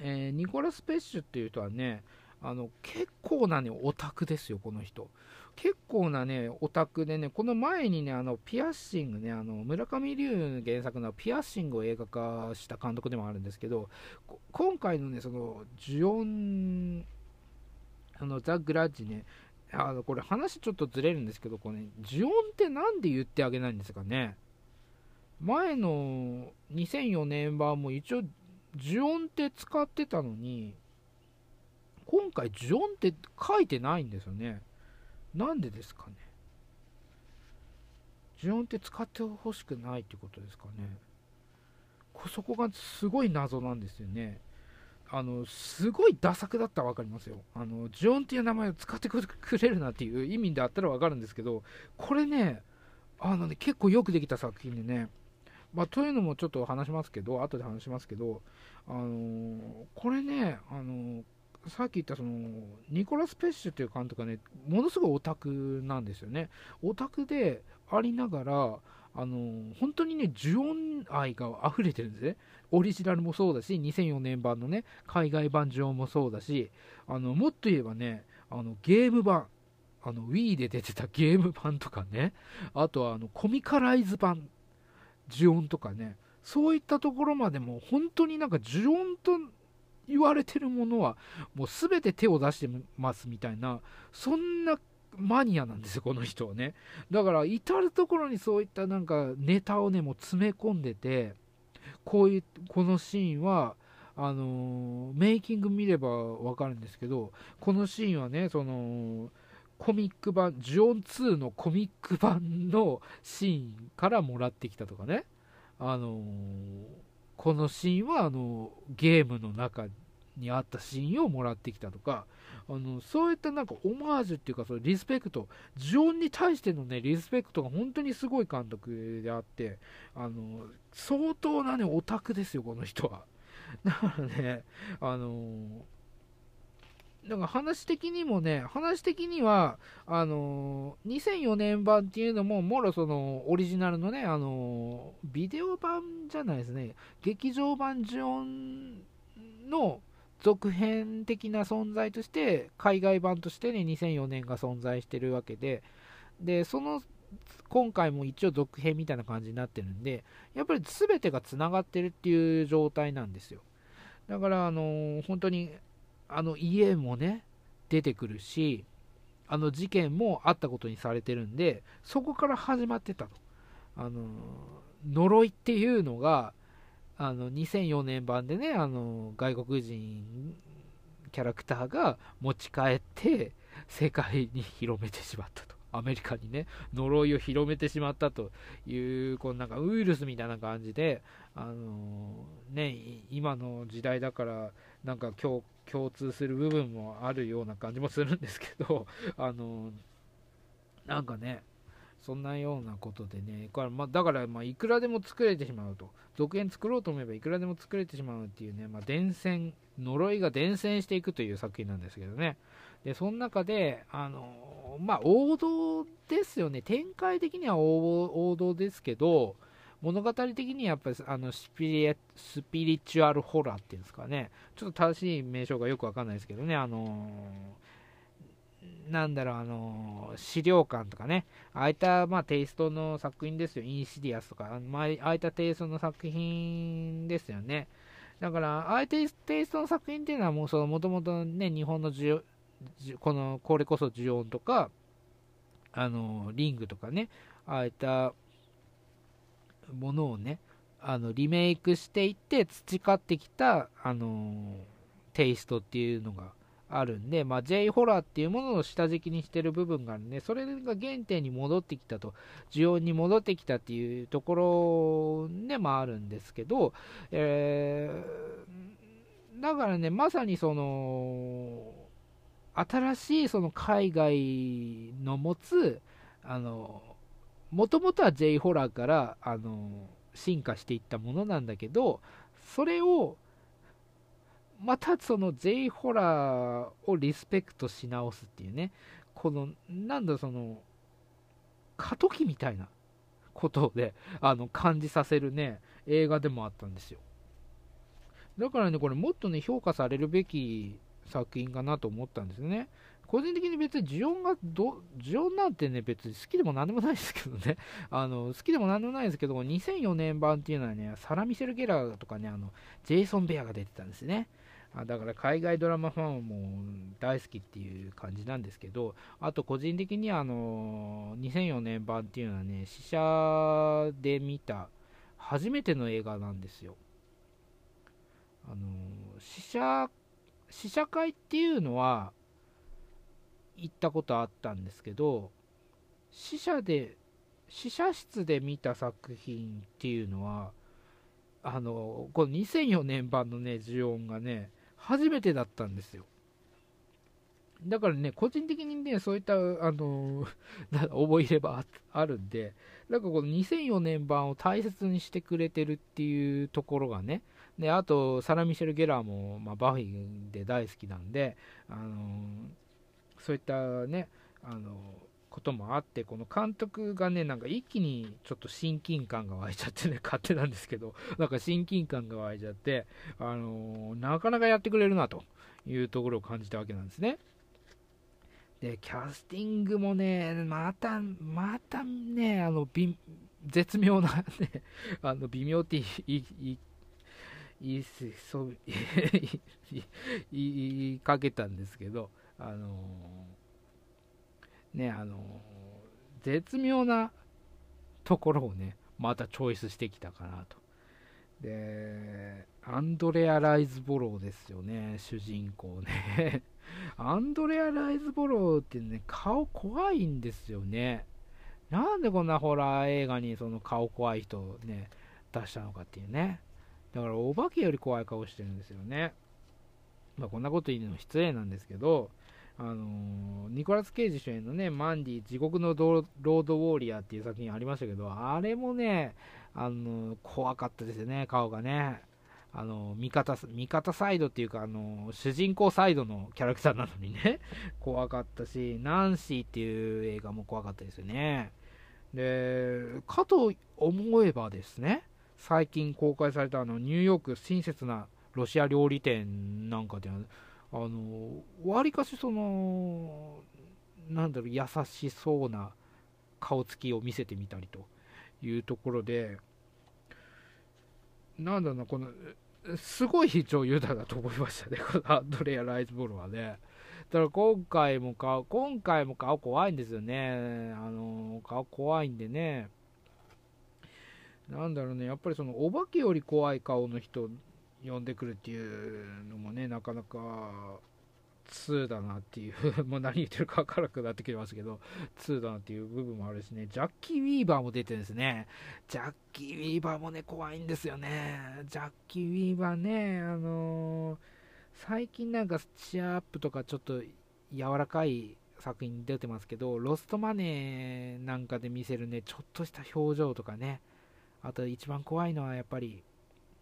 えー、ニコラス・ペッシュっていう人はね、あの、結構なね、オタクですよ、この人。結構なね、オタクでね、この前にね、あの、ピアッシングね、あの、村上龍原作のピアッシングを映画化した監督でもあるんですけど、今回のね、その、ジュオン、あの、ザ・グラッジね、あの、これ話ちょっとずれるんですけど、これ、ね、ジュオンってなんで言ってあげないんですかね前の2004年版も一応、ジュオンって使ってたのに、今回ジュオンって書いてないんですよね。なんでですかね。呪音って使ってほしくないってことですかね。そこがすごい謎なんですよね。あのすごいダ作だったら分かりますよ。あのジョンっていう名前を使ってくれるなっていう意味であったら分かるんですけどこれねあのね結構よくできた作品でね。まあ、というのもちょっと話しますけど後で話しますけどあの、これねあの、さっき言ったそのニコラス・ペッシュという監督がねものすごいオタクなんですよね。オタクでありながらあの本当にね呪音愛が溢れてるんですね。オリジナルもそうだし2004年版のね海外版呪音もそうだしあのもっと言えばねあのゲーム版あの Wii で出てたゲーム版とかねあとはあのコミカライズ版呪音とかねそういったところまでも本当になんか呪音と言われてるものはもう全て手を出してますみたいなそんなマニアなんですよこの人はね。だから至る所にそういったなんかネタをねもう詰め込んでてこういうこのシーンはあの、メイキング見ればわかるんですけどこのシーンはねそのコミック版ジオン2のコミック版のシーンからもらってきたとかね。あのこのシーンはあのゲームの中にあったシーンをもらってきたとかあのそういったなんかオマージュっていうかそのリスペクトジオンに対してのねリスペクトが本当にすごい監督であってあの相当なねオタクですよこの人は。だからねあのなんか話的にもね、話的には、あのー、2004年版っていうのも、もろその、オリジナルのね、あのー、ビデオ版じゃないですね、劇場版ジオンの続編的な存在として、海外版としてね、2004年が存在してるわけで、で、その、今回も一応続編みたいな感じになってるんで、やっぱり全てがつながってるっていう状態なんですよ。だから、あのー、本当に、あの家もね出てくるしあの事件もあったことにされてるんでそこから始まってたと。あの呪いっていうのがあの2004年版でねあの外国人キャラクターが持ち帰って世界に広めてしまったと。アメリカにね呪いを広めてしまったというこのなんかウイルスみたいな感じであのね今の時代だからなんか共共通する部分もあるような感じもするんですけど、あのなんかね、そんなようなことでね、これまだからまあいくらでも作れてしまうと、続編作ろうと思えばいくらでも作れてしまうっていうね、まあ、伝染、呪いが伝染していくという作品なんですけどね、でその中で、あのまあ、王道ですよね、展開的には王道ですけど、物語的にやっぱりあのスピリスピリチュアルホラーっていうんですかね、ちょっと正しい名称がよくわかんないですけどね、あのー、なんだろう、あのー、資料館とかね、ああいった、まあ、テイストの作品ですよ、インシディアスとか、まあ、ああいったテイストの作品ですよね。だから、ああいったテイストの作品っていうのは、もうその、もともとね、日本の需要、この、これこそ需要とか、あの、リングとかね、ああいったものをねあのリメイクしていって培ってきた、あの、テイストっていうのがあるんで、まあ、J ホラーっていうものを下敷きにしてる部分があるんでそれが原点に戻ってきたと需要に戻ってきたっていうところでもあるんですけど、えー、だからねまさにその新しいその海外の持つあのもともとは J ホラーからあの進化していったものなんだけどそれをまたその J ホラーをリスペクトし直すっていうねこのなんだその過渡期みたいなことであの感じさせるね映画でもあったんですよ。だからねこれもっとね評価されるべき作品かなと思ったんですね。個人的に別にジオンがど、ジオンなんてね、別に好きでもなんでもないですけどね、あの、好きでもなんでもないですけど、2004年版っていうのはね、サラ・ミシェル・ゲラーとかね、あの、ジェイソン・ベアが出てたんですね。あだから海外ドラマファンも大好きっていう感じなんですけど、あと個人的にあの2004年版っていうのはね、試写で見た初めての映画なんですよ。あの試写、試写会っていうのは、行ったことあったんですけど死者で試写室で見た作品っていうのはあのこの2004年版のねジオンがね初めてだったんですよ。だからね個人的にねそういったあの 思い入れはあるんでなんかこの2004年版を大切にしてくれてるっていうところがねであとサラ・ミシェル・ゲラーも、まあ、バフィーで大好きなんで、あのそういったね、あの、こともあって、この監督がね、なんか一気にちょっと親近感が湧いちゃってね、勝手なんですけど、なんか親近感が湧いちゃって、あのなかなかやってくれるなというところを感じたわけなんですね。で、キャスティングもね、また、またね、あの、絶妙なね、あの、微妙って言い、言い、そう言いかけたんですけど、あの、ね、あの、絶妙なところをね、またチョイスしてきたかなと。で、アンドレア・ライズボローですよね、主人公ね。アンドレア・ライズボローってね、顔怖いんですよね。なんでこんなホラー映画にその顔怖い人をね、出したのかっていうね。だからお化けより怖い顔してるんですよね。まあ、こんなこと言うの失礼なんですけど、あの、ニコラス・ケイジ主演のね、マンディ、地獄のロード・ウォーリアーっていう作品ありましたけど、あれもね、あの、怖かったですよね、顔がね。あの味方味方サイドっていうかあの主人公サイドのキャラクターなのにね 怖かったしナンシーっていう映画も怖かったですよねでかと思えばですね最近公開されたあのニューヨーク親切なロシア料理店なんかであのわりかしそのなんだろう優しそうな顔つきを見せてみたりというところでなんだろうなこのすごい女優だなと思いましたね、このアンドレア・ライズボールはね。だから今回も顔、今回も顔怖いんですよね。あの、顔怖いんでね。なんだろうね、やっぱりそのお化けより怖い顔の人呼んでくるっていうのもね、なかなか2だなっていう もう何言ってるか分からなくなってきてますけど、2だなっていう部分もあるしね、ジャッキー・ウィーバーも出てるんですね。ジャッキー・ウィーバーもね、怖いんですよね。ジャッキー・ウィーバーね、あのー、最近なんかスチアアップとかちょっと柔らかい作品出てますけど、ロストマネーなんかで見せるね、ちょっとした表情とかね、あと一番怖いのはやっぱり、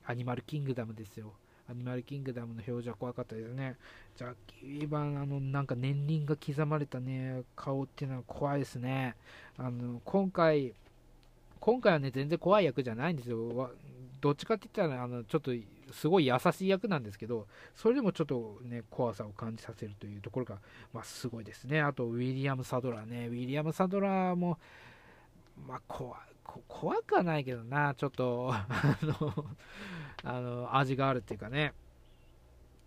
アニマルキングダムですよ。アニマルキングダムの表情は怖かったですね。ジャッキー・ウィーバー、あの、なんか年輪が刻まれたね、顔っていうのは怖いですね。あの、今回、今回はね、全然怖い役じゃないんですよ。どっちかって言ったら、あの、ちょっと、すごい優しい役なんですけど、それでもちょっとね、怖さを感じさせるというところが、まあ、すごいですね。あと、ウィリアム・サドラーね。ウィリアム・サドラーも、まあ、怖い。怖くはないけどな、ちょっと、あの、あの味があるっていうかね、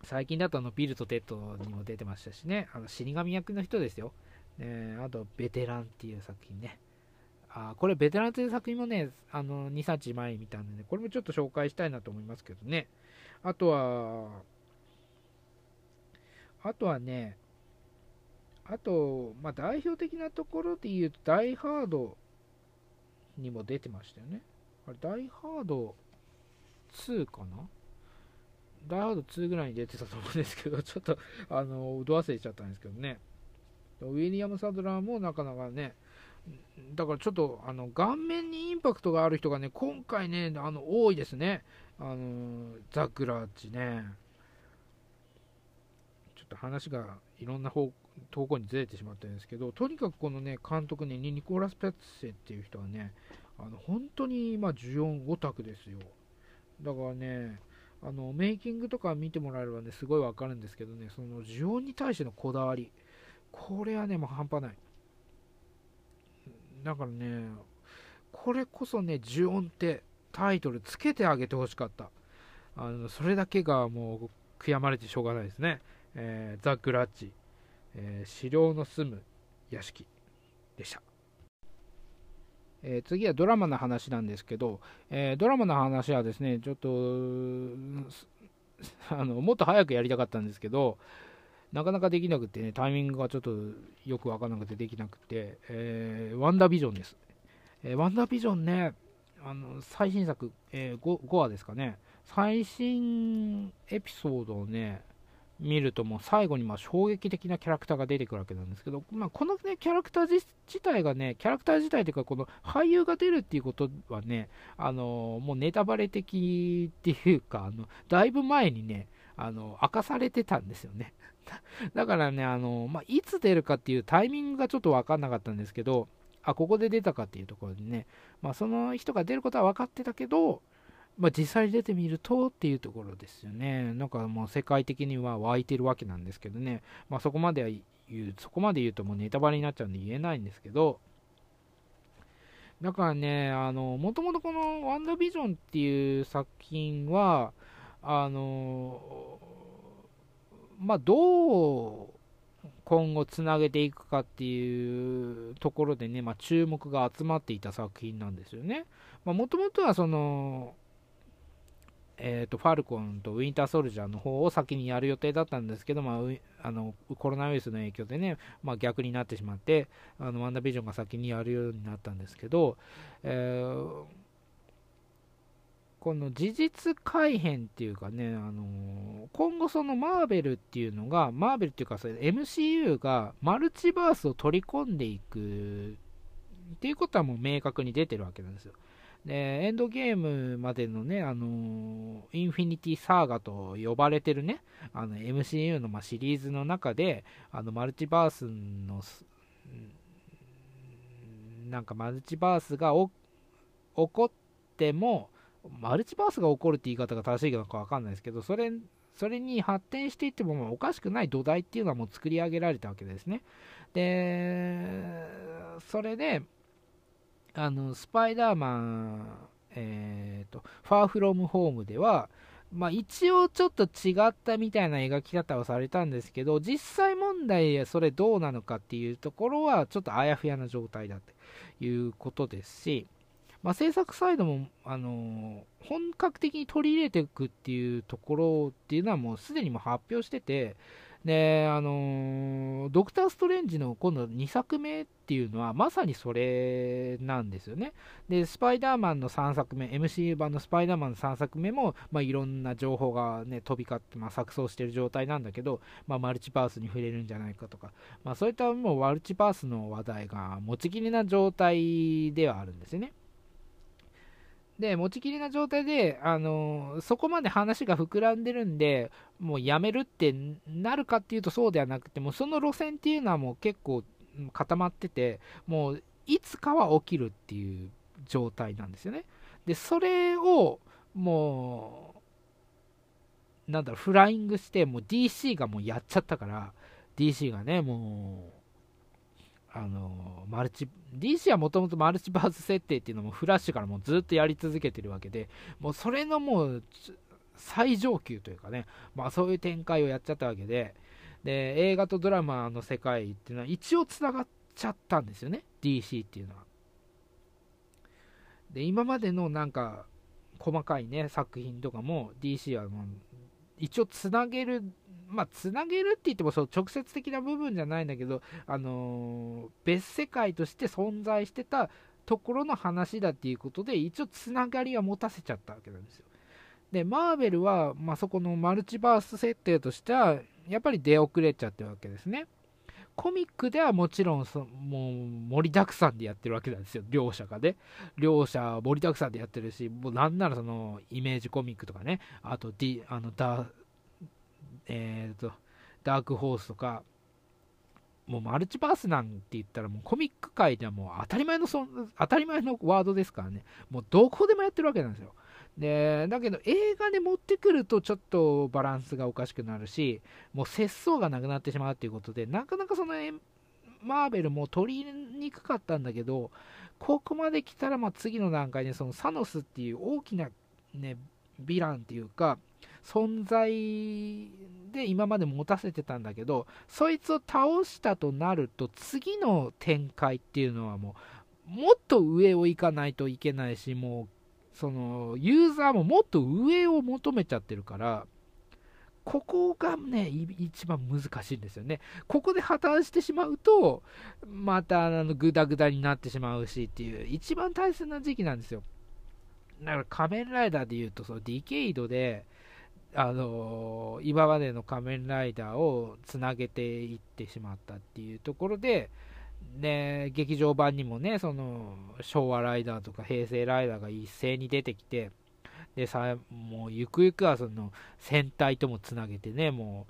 最近だとあのビルとテッドにも出てましたしね、あの死神役の人ですよ。ね、あと、ベテランっていう作品ね。あこれ、ベテランという作品もね、あの2、3日前に見たんでね、これもちょっと紹介したいなと思いますけどね。あとは、あとはね、あと、まあ、代表的なところで言うと、ダイハードにも出てましたよね。あれ、ダイハード2かな？ダイハード2ぐらいに出てたと思うんですけど、ちょっと、あの、うど忘れちゃったんですけどね。ウィリアム・サドラーもなかなかね、だからちょっと、あの、顔面にインパクトがある人がね、今回ね、あの、多いですね。あの、ザ・グラッチね。ちょっと話がいろんな方投稿にずれてしまったんですけど、とにかくこのね、監督ね、ニコラス・ペッツェっていう人はね、あの本当に、まあ、ジュオンオタクですよ。だからね、あのメイキングとか見てもらえればね、すごいわかるんですけどね、その呪音に対してのこだわり、これはね、もう半端ない。だからね、これこそね、呪音ってタイトルつけてあげてほしかった。あのそれだけがもう悔やまれてしょうがないですね。えー、ザ・グラッチ、えー、資料の住む屋敷でした。えー、次はドラマの話なんですけど、えー、ドラマの話はですね、ちょっと、あのもっと早くやりたかったんですけど、なかなかできなくてね、タイミングがちょっとよくわからなくてできなくて、えー、ワンダービジョンです。えー、ワンダービジョンね、あの最新作、えー、5, 5話ですかね、最新エピソードをね、見るともう最後にま衝撃的なキャラクターが出てくるわけなんですけど、まあ、この、ね、キャラクター自体がね、キャラクター自体というか、この俳優が出るっていうことはね、あのもうネタバレ的っていうか、あのだいぶ前にね、あの明かされてたんですよね。だからね、あのまあ、いつ出るかっていうタイミングがちょっと分かんなかったんですけど、あ、ここで出たかっていうところでね、まあ、その人が出ることは分かってたけど、まあ、実際に出てみるとっていうところですよね。なんかもう世界的には湧いてるわけなんですけどね。まあ、そこまでは言う、そこまで言うともうネタバレになっちゃうんで言えないんですけど、だからね、あの、もともとこのワンダービジョンっていう作品は、あの、まあ、どう今後つなげていくかっていうところでね、まあ、注目が集まっていた作品なんですよね。もともとはその、えーと、ファルコンとウィンターソルジャーの方を先にやる予定だったんですけど、まあ、あのコロナウイルスの影響でね、まあ、逆になってしまってあのワンダービジョンが先にやるようになったんですけど、えー、この事実改変っていうかね、あの今後そのマーベルっていうのが、マーベルっていうかそれ MCU がマルチバースを取り込んでいくっていうことはもう明確に出てるわけなんですよ。で、エンドゲームまでのね、あのインフィニティサーガと呼ばれてるね、あの MCU のまシリーズの中で、あのマルチバースの、なんかマルチバースが起こっても、マルチバースが起こるって言い方が正しいのか分かんないですけど、それそれに発展していってもおかしくない土台っていうのはもう作り上げられたわけですね。で、それで、あのスパイダーマン、えーと、ファーフロムホームでは、まあ、一応ちょっと違ったみたいな描き方をされたんですけど、実際問題それどうなのかっていうところはちょっとあやふやな状態だということですし、まあ、制作サイドも、あのー、本格的に取り入れていくっていうところっていうのはもうすでにも発表してて、で、あの、ドクター・ストレンジの今度2作目っていうのはまさにそれなんですよね。で、スパイダーマンの3作目、MCU 版のスパイダーマンの3作目も、まあ、いろんな情報がね、飛び交って、まあ、錯綜してる状態なんだけど、まあ、マルチバースに触れるんじゃないかとか、まあ、そういったもうマルチバースの話題が持ちきりな状態ではあるんですよね。で、持ちきりな状態で、あのそこまで話が膨らんでるんで、もうやめるってなるかっていうとそうではなくて、もうその路線っていうのはもう結構固まってて、もういつかは起きるっていう状態なんですよね。で、それをもう、なんだろう、フライングして、もう DC がもうやっちゃったから、DC がね、もう、あのマルチ DC はもともとマルチバース設定っていうのもフラッシュからもうずっとやり続けてるわけでもうそれのもう最上級というかね、まあ、そういう展開をやっちゃったわけでで映画とドラマの世界っていうのは一応つながっちゃったんですよね DC っていうのは。で今までのなんか細かいね作品とかも DC はもう一応つなげるまあ、つなげるって言ってもそう直接的な部分じゃないんだけど、あのー、別世界として存在してたところの話だっていうことで、一応つながりは持たせちゃったわけなんですよ。で、マーベルは、まあ、そこのマルチバース設定としては、やっぱり出遅れちゃってるわけですね。コミックではもちろんそ、もう盛りだくさんでやってるわけなんですよ、両者がね。両者盛りだくさんでやってるし、もうなんならそのイメージコミックとかね、あと、D、あのダえーと、ダークホースとか、もうマルチバースなんて言ったらもうコミック界ではもう当たり前のそ当たり前のワードですからね、もうどこでもやってるわけなんですよ。でだけど映画で持ってくるとちょっとバランスがおかしくなるし、もう節操がなくなってしまうということで、なかなかそのマーベルも取りにくかったんだけど、ここまで来たらま次の段階でそのサノスっていう大きな、ね、ヴィランっていうか、存在で今まで持たせてたんだけどそいつを倒したとなると次の展開っていうのはもうもっと上を行かないといけないしもうそのユーザーももっと上を求めちゃってるからここがね、一番難しいんですよね。ここで破綻してしまうと、またあのグダグダになってしまうしっていう、一番大切な時期なんですよ。だから仮面ライダーで言うと、そのディケイドで、あの今までの仮面ライダーをつなげていってしまったっていうところで、ね、劇場版にもね、その昭和ライダーとか平成ライダーが一斉に出てきて、でさもうゆくゆくはその戦隊ともつなげてね、も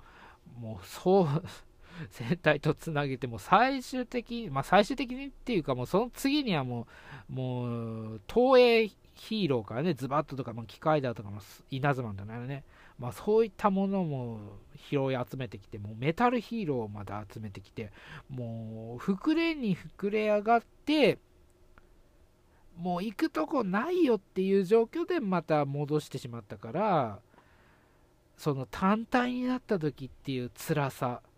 う、もうそう 戦隊とつなげても最終的、まあ、最終的にっていうかもうその次にはもう、もう東映ヒーローからね、ズバットとか、まあ、機械だとかも稲妻だね、まあ、そういったものも拾い集めてきて、もうメタルヒーローまで集めてきて、もう膨れに膨れ上がって、もう行くとこないよっていう状況でまた戻してしまったから、その単体になった時っていう辛さっ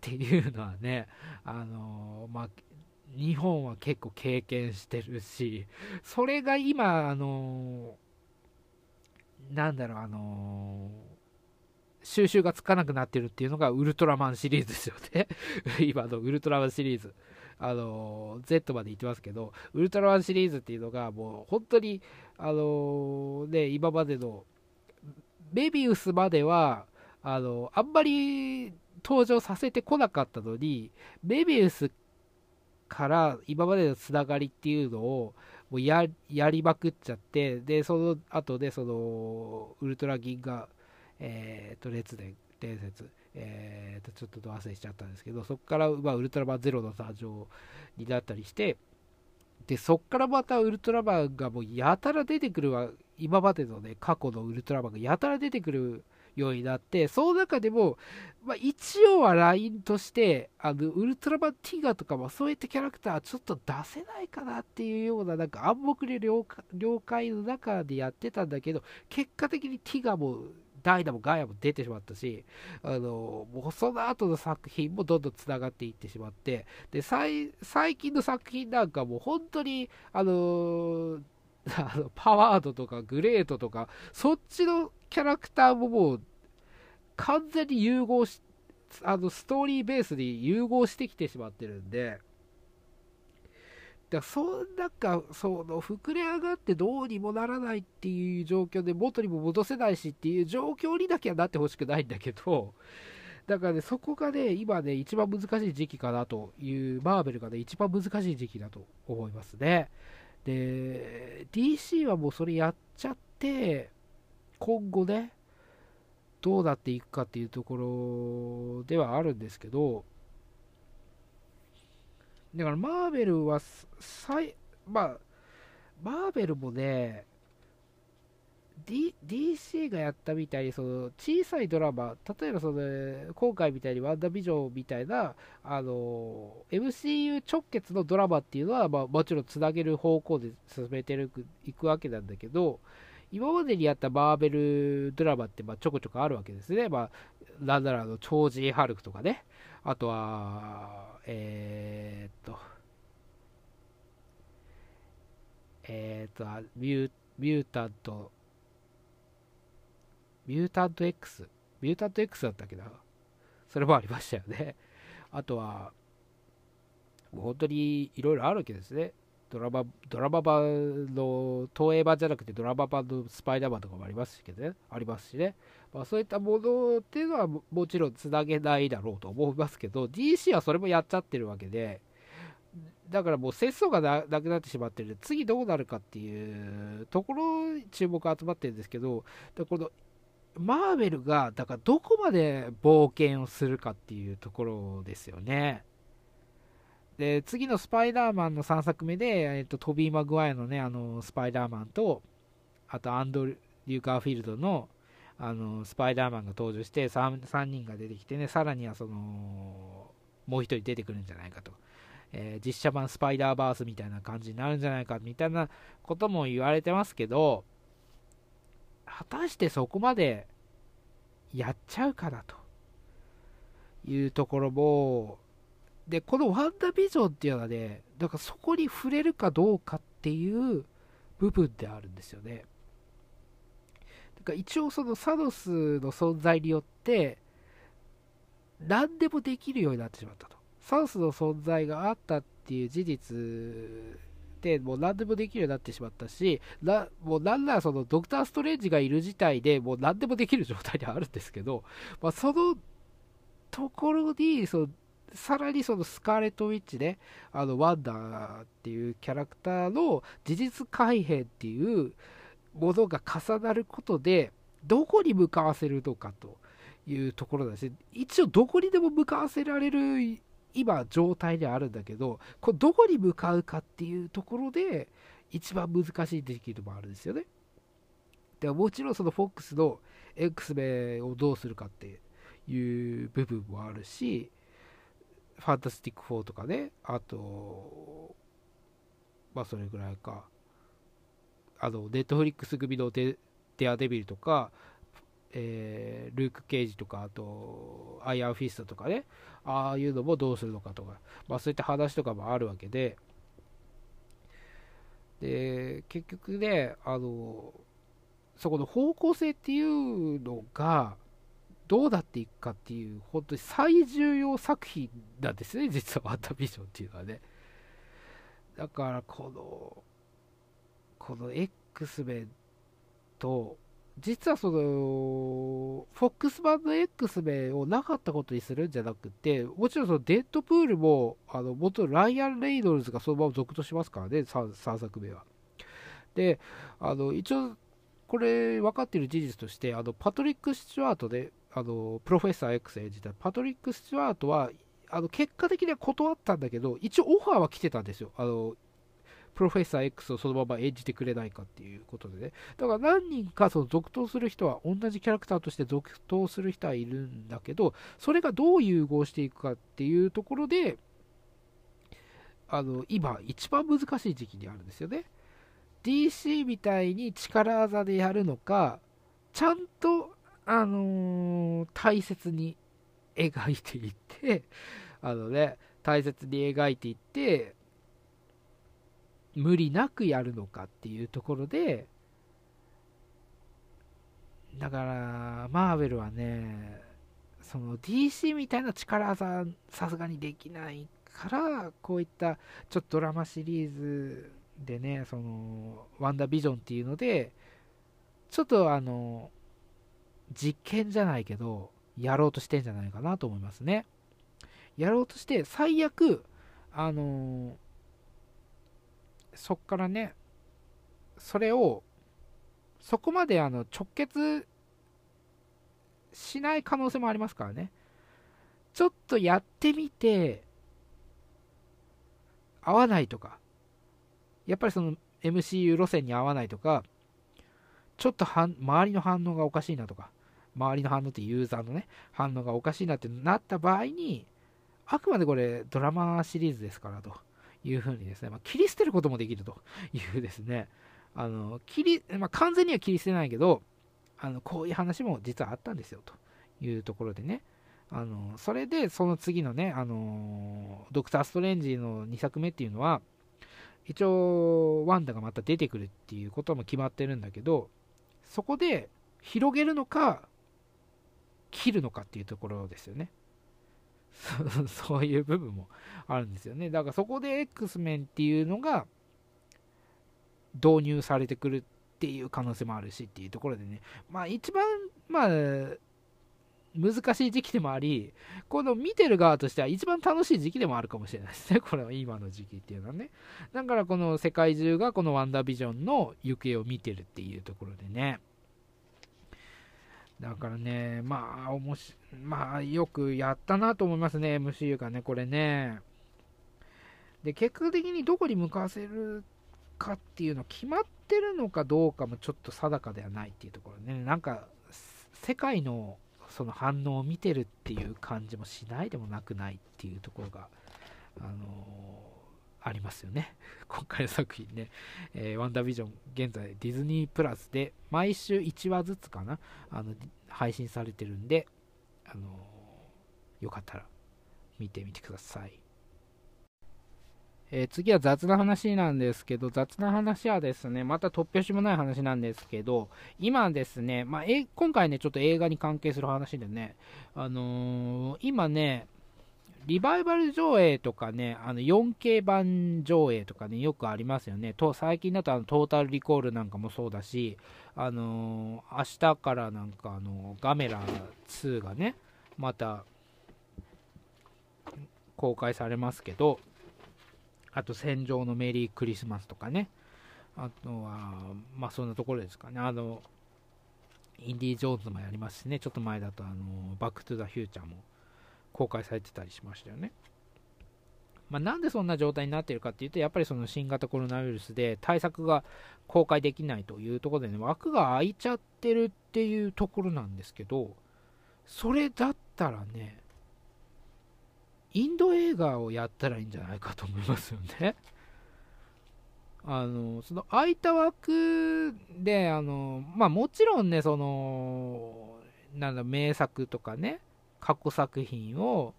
ていうのはね、あのまあ、日本は結構経験してるし、それが今、あのなんだろう、あのー、収集がつかなくなってるっていうのがウルトラマンシリーズですよね。今のウルトラマンシリーズ。あの Z まで行ってますけど、ウルトラマンシリーズっていうのが、もう本当に、あのね、今までの、メビウスまでは、あのあんまり登場させてこなかったのに、メビウスから今までのつながりっていうのを、もうやりまくっちゃって、で、その後で、その、ウルトラ銀河、えー、と、列伝、伝説、えー、と、ちょっと忘れしちゃったんですけど、そこから、まあ、ウルトラマンゼロの誕生になったりして、で、そこからまたウルトラマンがもうやたら出てくるわ、今までのね、過去のウルトラマンがやたら出てくるようになって、その中でも、まあ、一応はラインとして、あの、ウルトラマンティガとかもそういったキャラクターちょっと出せないかなっていうような、なんか暗黙で了解の中でやってたんだけど、結果的にティガもダイナもガイアも出てしまったし、あの、もうその後の作品もどんどん繋がっていってしまって、で、最近の作品なんかも本当に、あの あのパワードとかグレートとか、そっちのキャラクターももう完全に融合し、あのストーリーベースに融合してきてしまってるんで、だからそん中、その膨れ上がってどうにもならないっていう状況で元にも戻せないしっていう状況にだけはなってほしくないんだけど、だからね、そこがね、今ね、一番難しい時期かなという、マーベルがね、一番難しい時期だと思いますね。で、DC はもうそれやっちゃって、今後ね、どうなっていくかっていうところではあるんですけど、だからマーベルは、い、まあ、マーベルもね、D、DC がやったみたいにその小さいドラマ、例えばその今回みたいにワンダービジョンみたいなあの MCU 直結のドラマっていうのは、まあ、もちろんつなげる方向で進めていくわけなんだけど、今までにやったマーベルドラマってまあちょこちょこあるわけですね。まあ、なんならあの、超人ハルクとかね。あとは、えー、っと、えー、っと、ミュミュータント、ミュータント X？ミュータント X だったっけな？それもありましたよね。あとは、もう本当にいろいろあるわけですね。ドラマ、ドラマ版の、東映版じゃなくてドラマ版のスパイダーマンとかもありますけどね、ありますしね。まあ、そういったものっていうのはもちろんつなげないだろうと思いますけど、DC はそれもやっちゃってるわけで、だからもう節操がなくなってしまってる、次どうなるかっていうところに注目集まってるんですけど、このマーベルが、だからどこまで冒険をするかっていうところですよね。で、次のスパイダーマンの3作目で、えっと、トビー・マグワイアのね、あの、スパイダーマンと、あと、アンドリュー・カーフィールドの、あの、スパイダーマンが登場して 3, 3人が出てきてね、さらにはその、もう1人出てくるんじゃないかと。えー、実写版スパイダーバースみたいな感じになるんじゃないかみたいなことも言われてますけど、果たしてそこまでやっちゃうかなというところもで、このワンダビジョンっていうのはね、だからそこに触れるかどうかっていう部分であるんですよね。だから一応そのサノスの存在によって、何でもできるようになってしまったと。サノスの存在があったっていう事実でもう何でもできるようになってしまったし、なもうなんならそのドクター・ストレンジがいる事態でもう何でもできる状態ではあるんですけど、まあ、そのところにそのさらにそのスカーレット・ウィッチね、あのワンダーっていうキャラクターの事実改変っていうものが重なることで、どこに向かわせるのかというところだし、一応どこにでも向かわせられる今状態であるんだけど、これどこに向かうかっていうところで一番難しい時期でもあるんですよね。でもちろんそのフォックスの X メンをどうするかっていう部分もあるし、ファンタスティック4とかね、あと、まあそれぐらいか。あの、ネットフリックス組のデデアデビルとか、えー、ルーク・ケイジとか、あと、アイアンフィストとかね、ああいうのもどうするのかとか、まあそういった話とかもあるわけで、で、結局ね、あの、そこの方向性っていうのが、どうなっていくかっていう、本当に最重要作品なんですね、実はワンダービジョンっていうのはね。だからこの、この X メンと、実はその、フォックスバンド X メンをなかったことにするんじゃなくて、もちろんそのデッドプールも、あの、元ライアン・レイノルズがそのまま続としますからね、3, 3作目は。で、あの、一応、これ分かっている事実として、あの、パトリック・スチュワートで、あの、プロフェッサー X 演じたパトリック・スチュワートは、あの、結果的には断ったんだけど、一応オファーは来てたんですよ。あの、プロフェッサー X をそのまま演じてくれないかっていうことでね。だから何人かその続投する人は、同じキャラクターとして続投する人はいるんだけど、それがどう融合していくかっていうところで、あの、今、一番難しい時期にあるんですよね。DC みたいに力技でやるのか、ちゃんと、あのー、大切に描いていって、あのね、大切に描いていって、無理なくやるのかっていうところで、だから、マーベルはね、その DC みたいな力技、さすがにできないから、こういったちょっとドラマシリーズでね、その、ワンダービジョンっていうので、ちょっとあの、実験じゃないけど、やろうとしてんじゃないかなと思いますね。やろうとして、最悪、あのそっからね、それを、そこまであの直結しない可能性もありますからね。ちょっとやってみて、合わないとか、やっぱりその MCU 路線に合わないとか、ちょっと周りの反応がおかしいなとか、周りの反応ってユーザーのね、反応がおかしいなってなった場合に、あくまでこれドラマシリーズですからというふうにですね、まあ、切り捨てることもできるというですね、あの切りまあ、完全には切り捨てないけど、あのこういう話も実はあったんですよというところでね、あのそれでその次のね、あのドクター・ストレンジの2作目っていうのは、一応ワンダがまた出てくるっていうことも決まってるんだけどそこで広げるのか切るのかっていうところですよね そういう部分もあるんですよねだからそこで X メンっていうのが導入されてくるっていう可能性もあるしっていうところでねまあ一番まあ難しい時期でもあり、この見てる側としては一番楽しい時期でもあるかもしれないですね。これは今の時期っていうのはね。だからこの世界中がこのワンダービジョンの行方を見てるっていうところでね。だからね、まあ、おもし、まあ、よくやったなと思いますね、MCU がね、これね。で、結果的にどこに向かわせるかっていうの決まってるのかどうかもちょっと定かではないっていうところね。なんか、世界のその反応を見てるっていう感じもしないでもなくないっていうところが、あの、ありますよね。今回の作品ね、えー、ワンダービジョン、現在ディズニープラスで毎週1話ずつかな、あの配信されてるんで、あのー、よかったら見てみてください。えー、次は雑な話なんですけど、雑な話はですね、また突拍子もない話なんですけど、今ですね、まあ、え今回ね、ちょっと映画に関係する話でね、あのー、今ね、リバイバル上映とかね、あの 4K 版上映とかね、よくありますよね。と最近だとあのトータルリコールなんかもそうだし、あのー、明日からなんかあのガメラ2がね、また公開されますけど、あと戦場のメリークリスマスとかね。あとは、まあそんなところですかね。あの、インディ・ジョーンズもやりますしね。ちょっと前だと、あの、バック・トゥ・ザ・フューチャーも公開されてたりしましたよね。まあ、なんでそんな状態になっているかっていうと、やっぱりその新型コロナウイルスで対策が公開できないというところでね、枠が空いちゃってるっていうところなんですけど、それだったらね、インド映画をやったらいいんじゃないかと思いますよね。あの、その空いた枠で、あの、まあもちろんね、その、なんだ、名作とかね、過去作品を、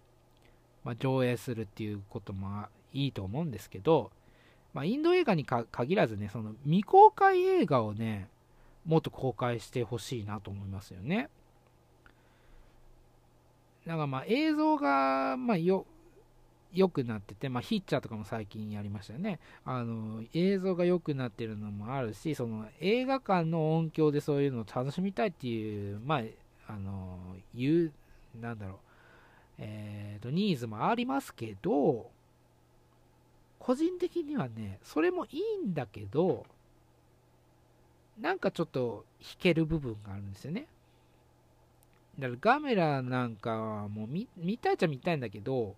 まあ、上映するっていうこともいいと思うんですけど、まあ、インド映画に限らずね、その未公開映画をね、もっと公開してほしいなと思いますよね。なんかまあ映像が、まあ、よ良くなってて、まあ、ヒッチャーとかも最近やりましたよね。あの映像が良くなってるのもあるし、その映画館の音響でそういうのを楽しみたいっていう、まあ、あのいう、なんだろう、えーと、ニーズもありますけど、個人的にはね、それもいいんだけど、なんかちょっと弾ける部分があるんですよね。だからガメラなんかはもう見見たいっちゃ見たいんだけど、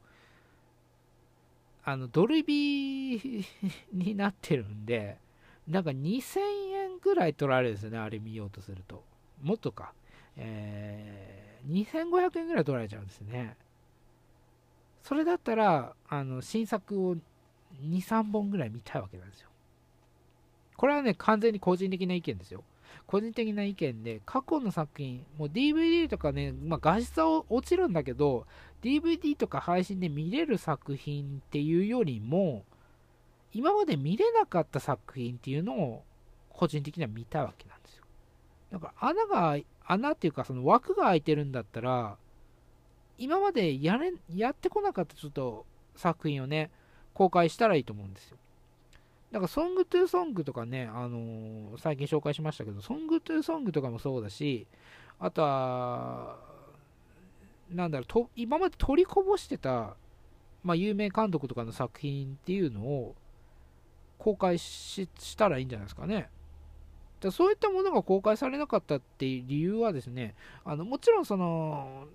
あのドルビーになってるんで、なんか2000円ぐらい取られるんですよね、あれ見ようとすると。もっとか。えー、2500円ぐらい取られちゃうんですね。それだったら、あの新作を2、3本ぐらい見たいわけなんですよ。これはね、完全に個人的な意見ですよ。個人的な意見で、過去の作品、もう DVD とかね、まあ、画質は落ちるんだけど、DVD とか配信で見れる作品っていうよりも、今まで見れなかった作品っていうのを、個人的には見たいわけなんですよ。だか穴が、穴っていうかその枠が開いてるんだったら、今までやれやってこなかったちょっと作品をね、公開したらいいと思うんですよ。だから、ソングトゥーソングとかね、あのー、最近紹介しましたけど、ソングトゥーソングとかもそうだし、あとは、なんだろう、と今まで取りこぼしてた、まあ、有名監督とかの作品っていうのを公開したらいいんじゃないですかね。だそういったものが公開されなかったっていう理由はですね、あのもちろんその、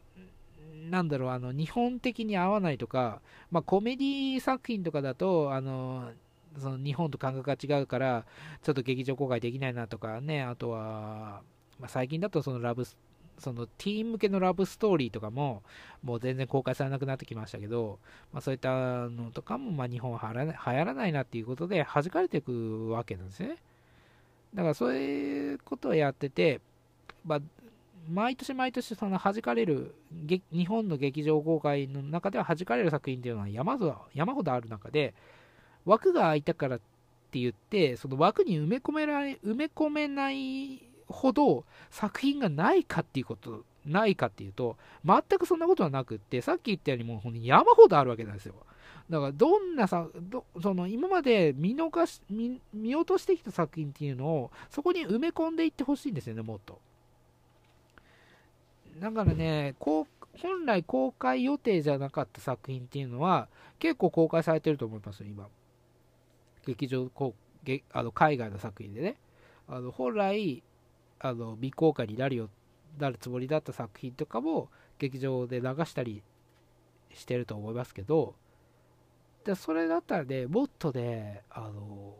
なんだろう、あの日本的に合わないとか、まあ、コメディ作品とかだと、あのその日本と感覚が違うから、ちょっと劇場公開できないなとかね、あとは、まあ、最近だとそのラブそのティーン向けのラブストーリーとかも、もう全然公開されなくなってきましたけど、まあ、そういったのとかも、まあ、日本は流行らないなっていうことで、弾かれていくわけなんですね。だからそういうことをやってて、まあ、毎年毎年その弾かれる日本の劇場公開の中では弾かれる作品っていうのは山ほど山ほどある中で枠が空いたからって言って、その枠に埋め込められ、埋め込めないほど作品がないかっていうこと、ないかっていうと、全くそんなことはなくって、さっき言ったようにもう山ほどあるわけなんですよ。だからどんなさど、その今まで見逃し見、見落としてきた作品っていうのを、そこに埋め込んでいってほしいんですよね、もっと。だからね、こう本来公開予定じゃなかった作品っていうのは、結構公開されてると思いますよ、今。劇場こうあの海外の作品でねあの本来あの未公開になるよなるつもりだった作品とかも劇場で流したりしてると思いますけどでそれだったらねもっとねあの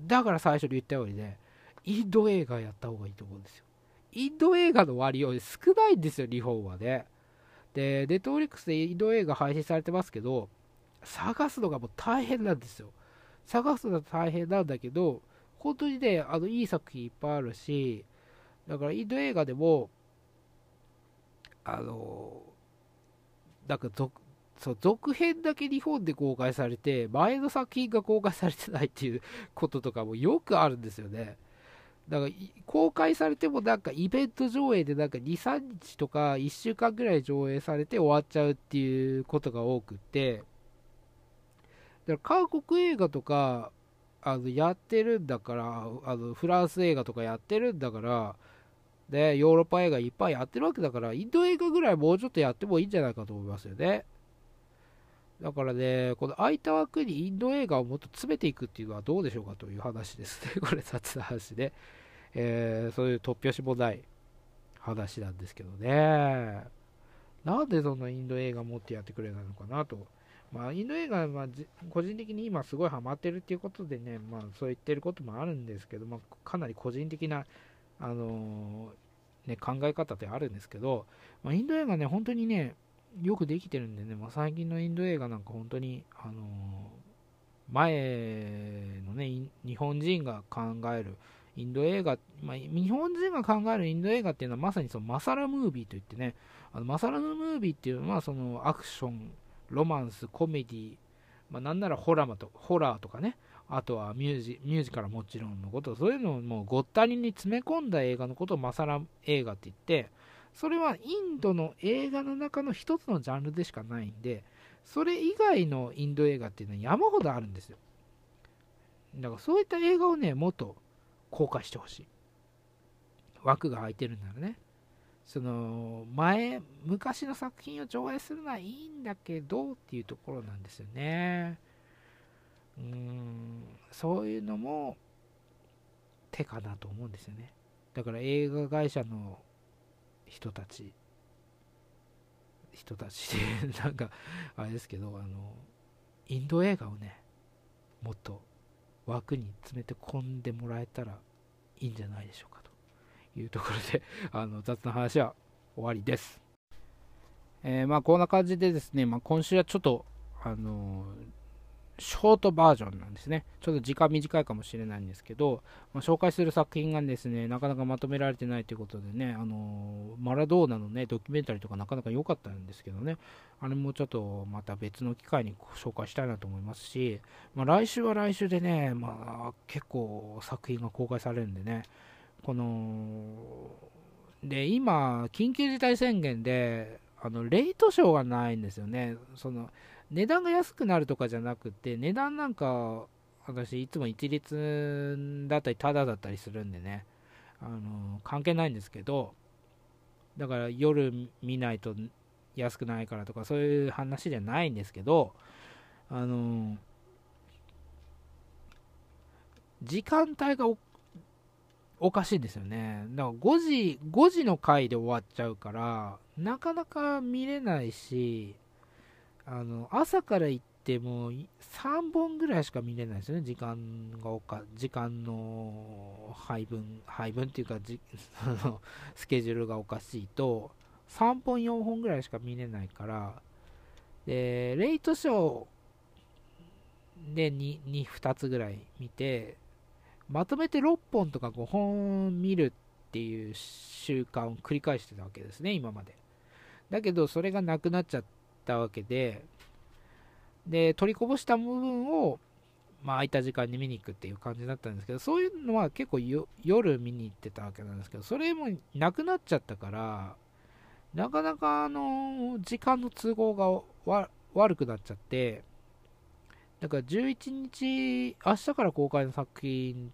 だから最初に言ったようにねインド映画やった方がいいと思うんですよ。インド映画の割合少ないんですよ日本はね。でネットフリックスでインド映画配信されてますけど探すのがもう大変なんですよ。探すのは大変なんだけど、本当にね、あのいい作品いっぱいあるし、だからインド映画でも、あの、なんか続そう続編だけ日本で公開されて、前の作品が公開されてないっていう こととかもよくあるんですよね。だから公開されてもなんかイベント上映でなんか2、3日とか1週間ぐらい上映されて終わっちゃうっていうことが多くって、だから韓国映画とかあのやってるんだからあのフランス映画とかやってるんだからでヨーロッパ映画いっぱいやってるわけだからインド映画ぐらいもうちょっとやってもいいんじゃないかと思いますよねだからねこの空いた枠にインド映画をもっと詰めていくっていうのはどうでしょうかという話ですね。これ雑な話で、えー、そういう突拍子もない話なんですけどね。なんでそんなインド映画持ってやってくれないのかなと。まあ、インド映画は、まあ、個人的に今すごいハマってるっていうことでね、まあ、そう言ってることもあるんですけど、まあ、かなり個人的な、あのー、ね、考え方ってあるんですけど、まあ、インド映画ね、本当にね、よくできてるんでね、まあ、最近のインド映画なんか本当に、あのー、前のね、日本人が考えるインド映画、まあ、日本人が考えるインド映画っていうのはまさにそのマサラムービーといってね、あのマサラムービーっていうのはそのアクション、ロマンス、コメディ、まあ、なんならホラーとホラーとかね、あとはミュージミュージカルもちろんのこと、そういうのをもうごったりに詰め込んだ映画のことをマサラ映画って言って、それはインドの映画の中の一つのジャンルでしかないんでそれ以外のインド映画っていうのは山ほどあるんですよ。だからそういった映画をねもっと公開してほしい。枠が空いてるんならね。その前昔の作品を上映するのはいいんだけどっていうところなんですよね。うーんそういうのも手かなと思うんですよね。だから映画会社の人たち人たちで なんかあれですけどあのインド映画をねもっと枠に詰めて込んでもらえたらいいんじゃないでしょうかというところで あの雑な話は終わりです。えー、まあこんな感じでですね、まあ、今週はちょっとあのショートバージョンなんですね。ちょっと時間短いかもしれないんですけど、まあ、紹介する作品がですね、なかなかまとめられてないということでね、あのマラドーナのね、ドキュメンタリーとかなかなか良かったんですけどね、あれもちょっとまた別の機会に紹介したいなと思いますし、まあ、来週は来週でね、まあ、結構作品が公開されるんでね、この、で、今、緊急事態宣言で、あのレイトショーがないんですよね。その値段が安くなるとかじゃなくて、値段なんか、私、いつも一律だったり、タダだったりするんでね、あの関係ないんですけど、だから夜見ないと安くないからとか、そういう話じゃないんですけど、あの時間帯がおかしいんですよね。だから5時、5時の回で終わっちゃうから、なかなか見れないし、あの朝から行っても3本ぐらいしか見れないですよね、時間がおか時間の配分、配分っていうかじ スケジュールがおかしいと、3本、4本ぐらいしか見れないから、で、レイトショーで 2, 2, 2つぐらい見て、まとめて6本とか5本見るっていう習慣を繰り返してたわけですね、今まで。だけど、それがなくなっちゃって、ったわけで、で、取りこぼした部分を、まあ、空いた時間に見に行くっていう感じだったんですけど、そういうのは結構夜見に行ってたわけなんですけど、それもなくなっちゃったから、なかなかあの時間の都合が悪くなっちゃって、だから11日、明日から公開の作品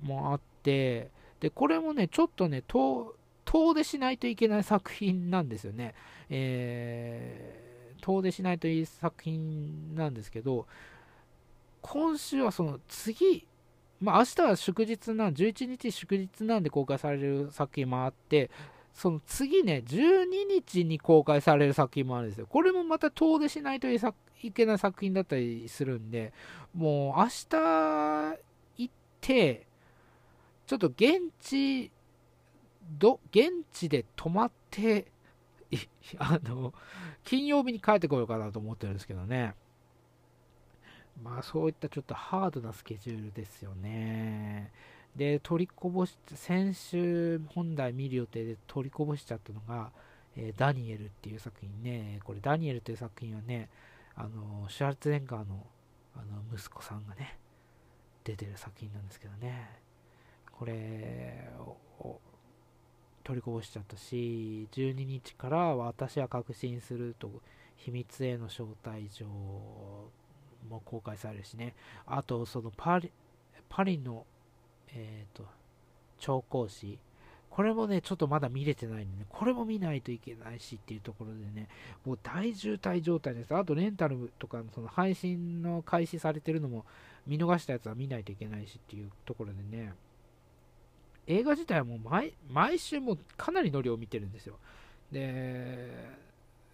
もあって、で、これもね、ちょっとね、遠遠出しないといけない作品なんですよね。えー、遠出しないといい作品なんですけど、今週はその次、まあ明日は祝日なん、11日祝日なんで公開される作品もあって、その次ね、12日に公開される作品もあるんですよ。これもまた遠出しないといけない作品だったりするんで、もう明日行って、ちょっと現地ど現地で泊まって あの金曜日に帰ってこようかなと思ってるんですけどね。まあそういったちょっとハードなスケジュールですよね。で取りこぼし先週本来見る予定で取りこぼしちゃったのが、えー、ダニエルっていう作品ね。これダニエルという作品はねあのシュワルツェネッガーのあの息子さんがね出てる作品なんですけどね。これ取りこぼしちゃったし、12日から私は確信すると、秘密への招待状も公開されるしね、あと、そのパリパリの、えーと、調香師、これもね、ちょっとまだ見れてないんでね、これも見ないといけないしっていうところでね、もう大渋滞状態です。あと、レンタルとかの、その配信の開始されてるのも見逃したやつは見ないといけないしっていうところでね、映画自体はもう毎毎週もかなりの量見てるんですよ。で、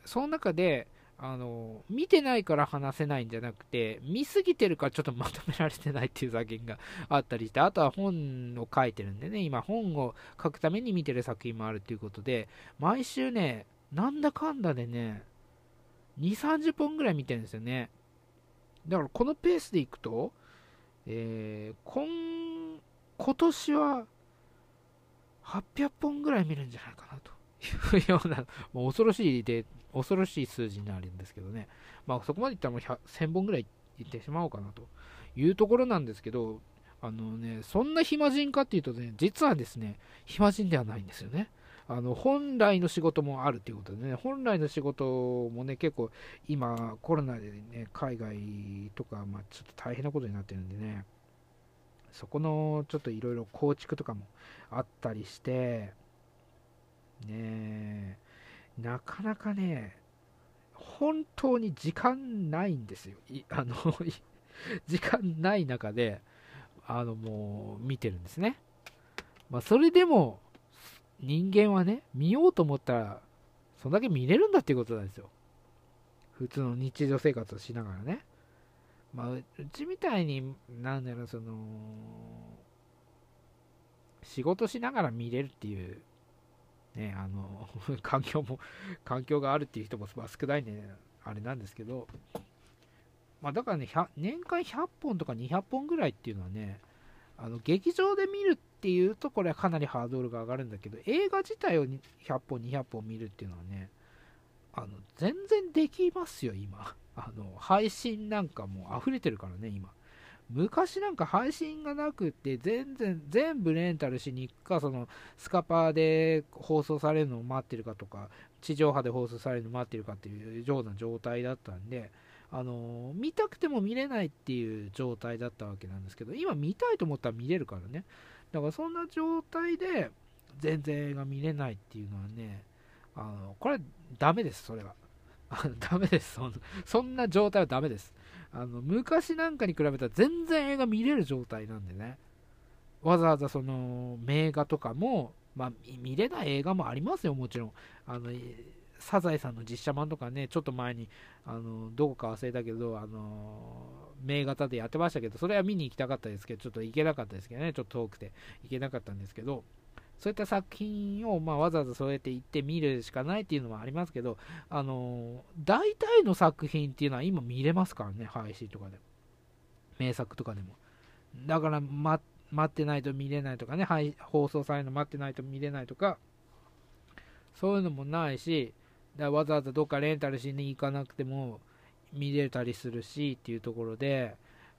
その中で、あの、見てないから話せないんじゃなくて、見すぎてるからちょっとまとめられてないっていう作品があったりして、あとは本を書いてるんでね、今本を書くために見てる作品もあるっていうことで、毎週ね、なんだかんだでね、2、30本ぐらい見てるんですよね。だからこのペースでいくと、えー、今、今年は800本ぐらい見るんじゃないかなというような、もう恐ろしいで、恐ろしい数字になるんですけどね。まあそこまでいったらもう1000本ぐらいいってしまおうかなというところなんですけど、あのね、そんな暇人かっていうとね、実はですね、暇人ではないんですよね。あの本来の仕事もあるっていうことでね、本来の仕事もね、結構今、コロナでね、海外とか、まあ、ちょっと大変なことになってるんでね、そこのちょっといろいろ構築とかもあったりして、ねなかなかね、本当に時間ないんですよ。あの時間ない中で、あの、もう見てるんですね。まあ、それでも、人間はね、見ようと思ったら、そんだけ見れるんだっていうことなんですよ。普通の日常生活をしながらね。まあ、うちみたいに、なんだろう、その、仕事しながら見れるっていう、ね、あの、環境も、環境があるっていう人も少ない、ね、あれなんですけど、まあ、だからね、年間100本とか200本ぐらいっていうのはね、あの劇場で見るっていうと、これはかなりハードルが上がるんだけど、映画自体を100本、200本見るっていうのはね、あの全然できますよ、今。あの配信なんかもう溢れてるからね、今。昔なんか配信がなくて、全然、全部レンタルしに行くか、そのスカパーで放送されるのを待ってるかとか、地上波で放送されるのを待ってるかっていうような状態だったんで、あの見たくても見れないっていう状態だったわけなんですけど、今見たいと思ったら見れるからね。だからそんな状態で全然映画見れないっていうのはね、あのこれダメです、それは。ダメですそん。そんな状態はダメです。あの昔なんかに比べたら全然映画見れる状態なんでね。わざわざその名画とかも、まあ、見れない映画もありますよ、もちろん。あのサザエさんの実写版とかね、ちょっと前に、あのどこか忘れたけど、あの名型でやってましたけど、それは見に行きたかったですけど、ちょっと行けなかったですけどね、ちょっと遠くて行けなかったんですけど、そういった作品を、まあ、わざわざそうやって行って見るしかないっていうのもありますけど、あの大体の作品っていうのは今見れますからね、配信とかでも。名作とかでも。だから、ま、待ってないと見れないとかね、はい放送されるの待ってないと見れないとか、そういうのもないし、だわざわざどっかレンタルしに行かなくても見れたりするしっていうところで、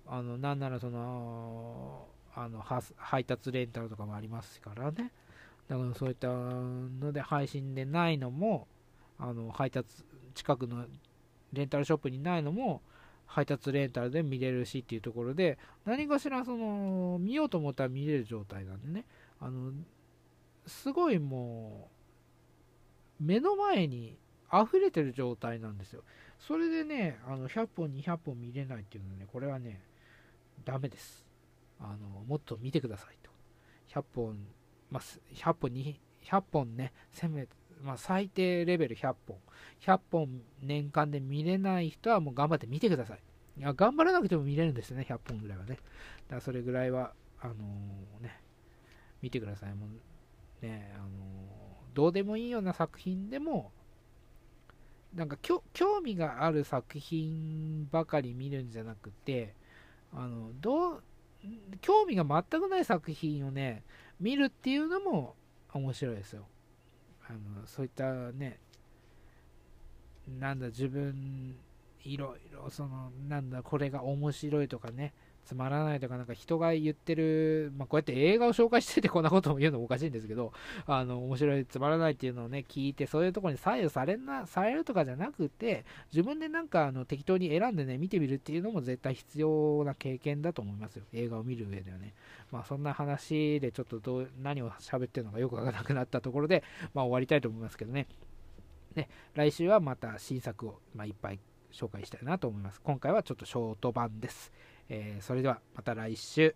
あのなんならそのあの配達レンタルとかもありますからね。だからそういったので配信でないのも、あの配達、近くのレンタルショップにないのも、配達レンタルで見れるしっていうところで、何かしらその見ようと思ったら見れる状態なんでね、あのすごいもう、目の前に溢れてる状態なんですよ。それでね、あの100本、200本見れないっていうのはね、これはね、ダメです。あのもっと見てくださいと。100本、まあ、100本、100本ね、せめまあ、最低レベル100本。100本年間で見れない人はもう頑張って見てください。いや頑張らなくても見れるんですね、100本ぐらいはね。だからそれぐらいは、あのー、ね、見てください。もうね、あのー、どうでもいいような作品でも、なんか興味がある作品ばかり見るんじゃなくて、あのどう興味が全くない作品をね、見るっていうのも面白いですよ。あのそういったね、なんだ、自分、いろいろ、その、なんだ、これが面白いとかね、つまらないとか、なんか人が言ってる、まあ、こうやって映画を紹介しててこんなことも言うのもおかしいんですけど、あの、面白い、つまらないっていうのをね、聞いて、そういうところに左右されな、されるとかじゃなくて、自分でなんかあの適当に選んでね、見てみるっていうのも絶対必要な経験だと思いますよ。映画を見る上ではね。まあ、そんな話でちょっとどう、何を喋ってるのかよくわからなくなったところで、まあ、終わりたいと思いますけどね。ね、来週はまた新作を、まあ、いっぱい紹介したいなと思います。今回はちょっとショート版です。えー、それではまた来週。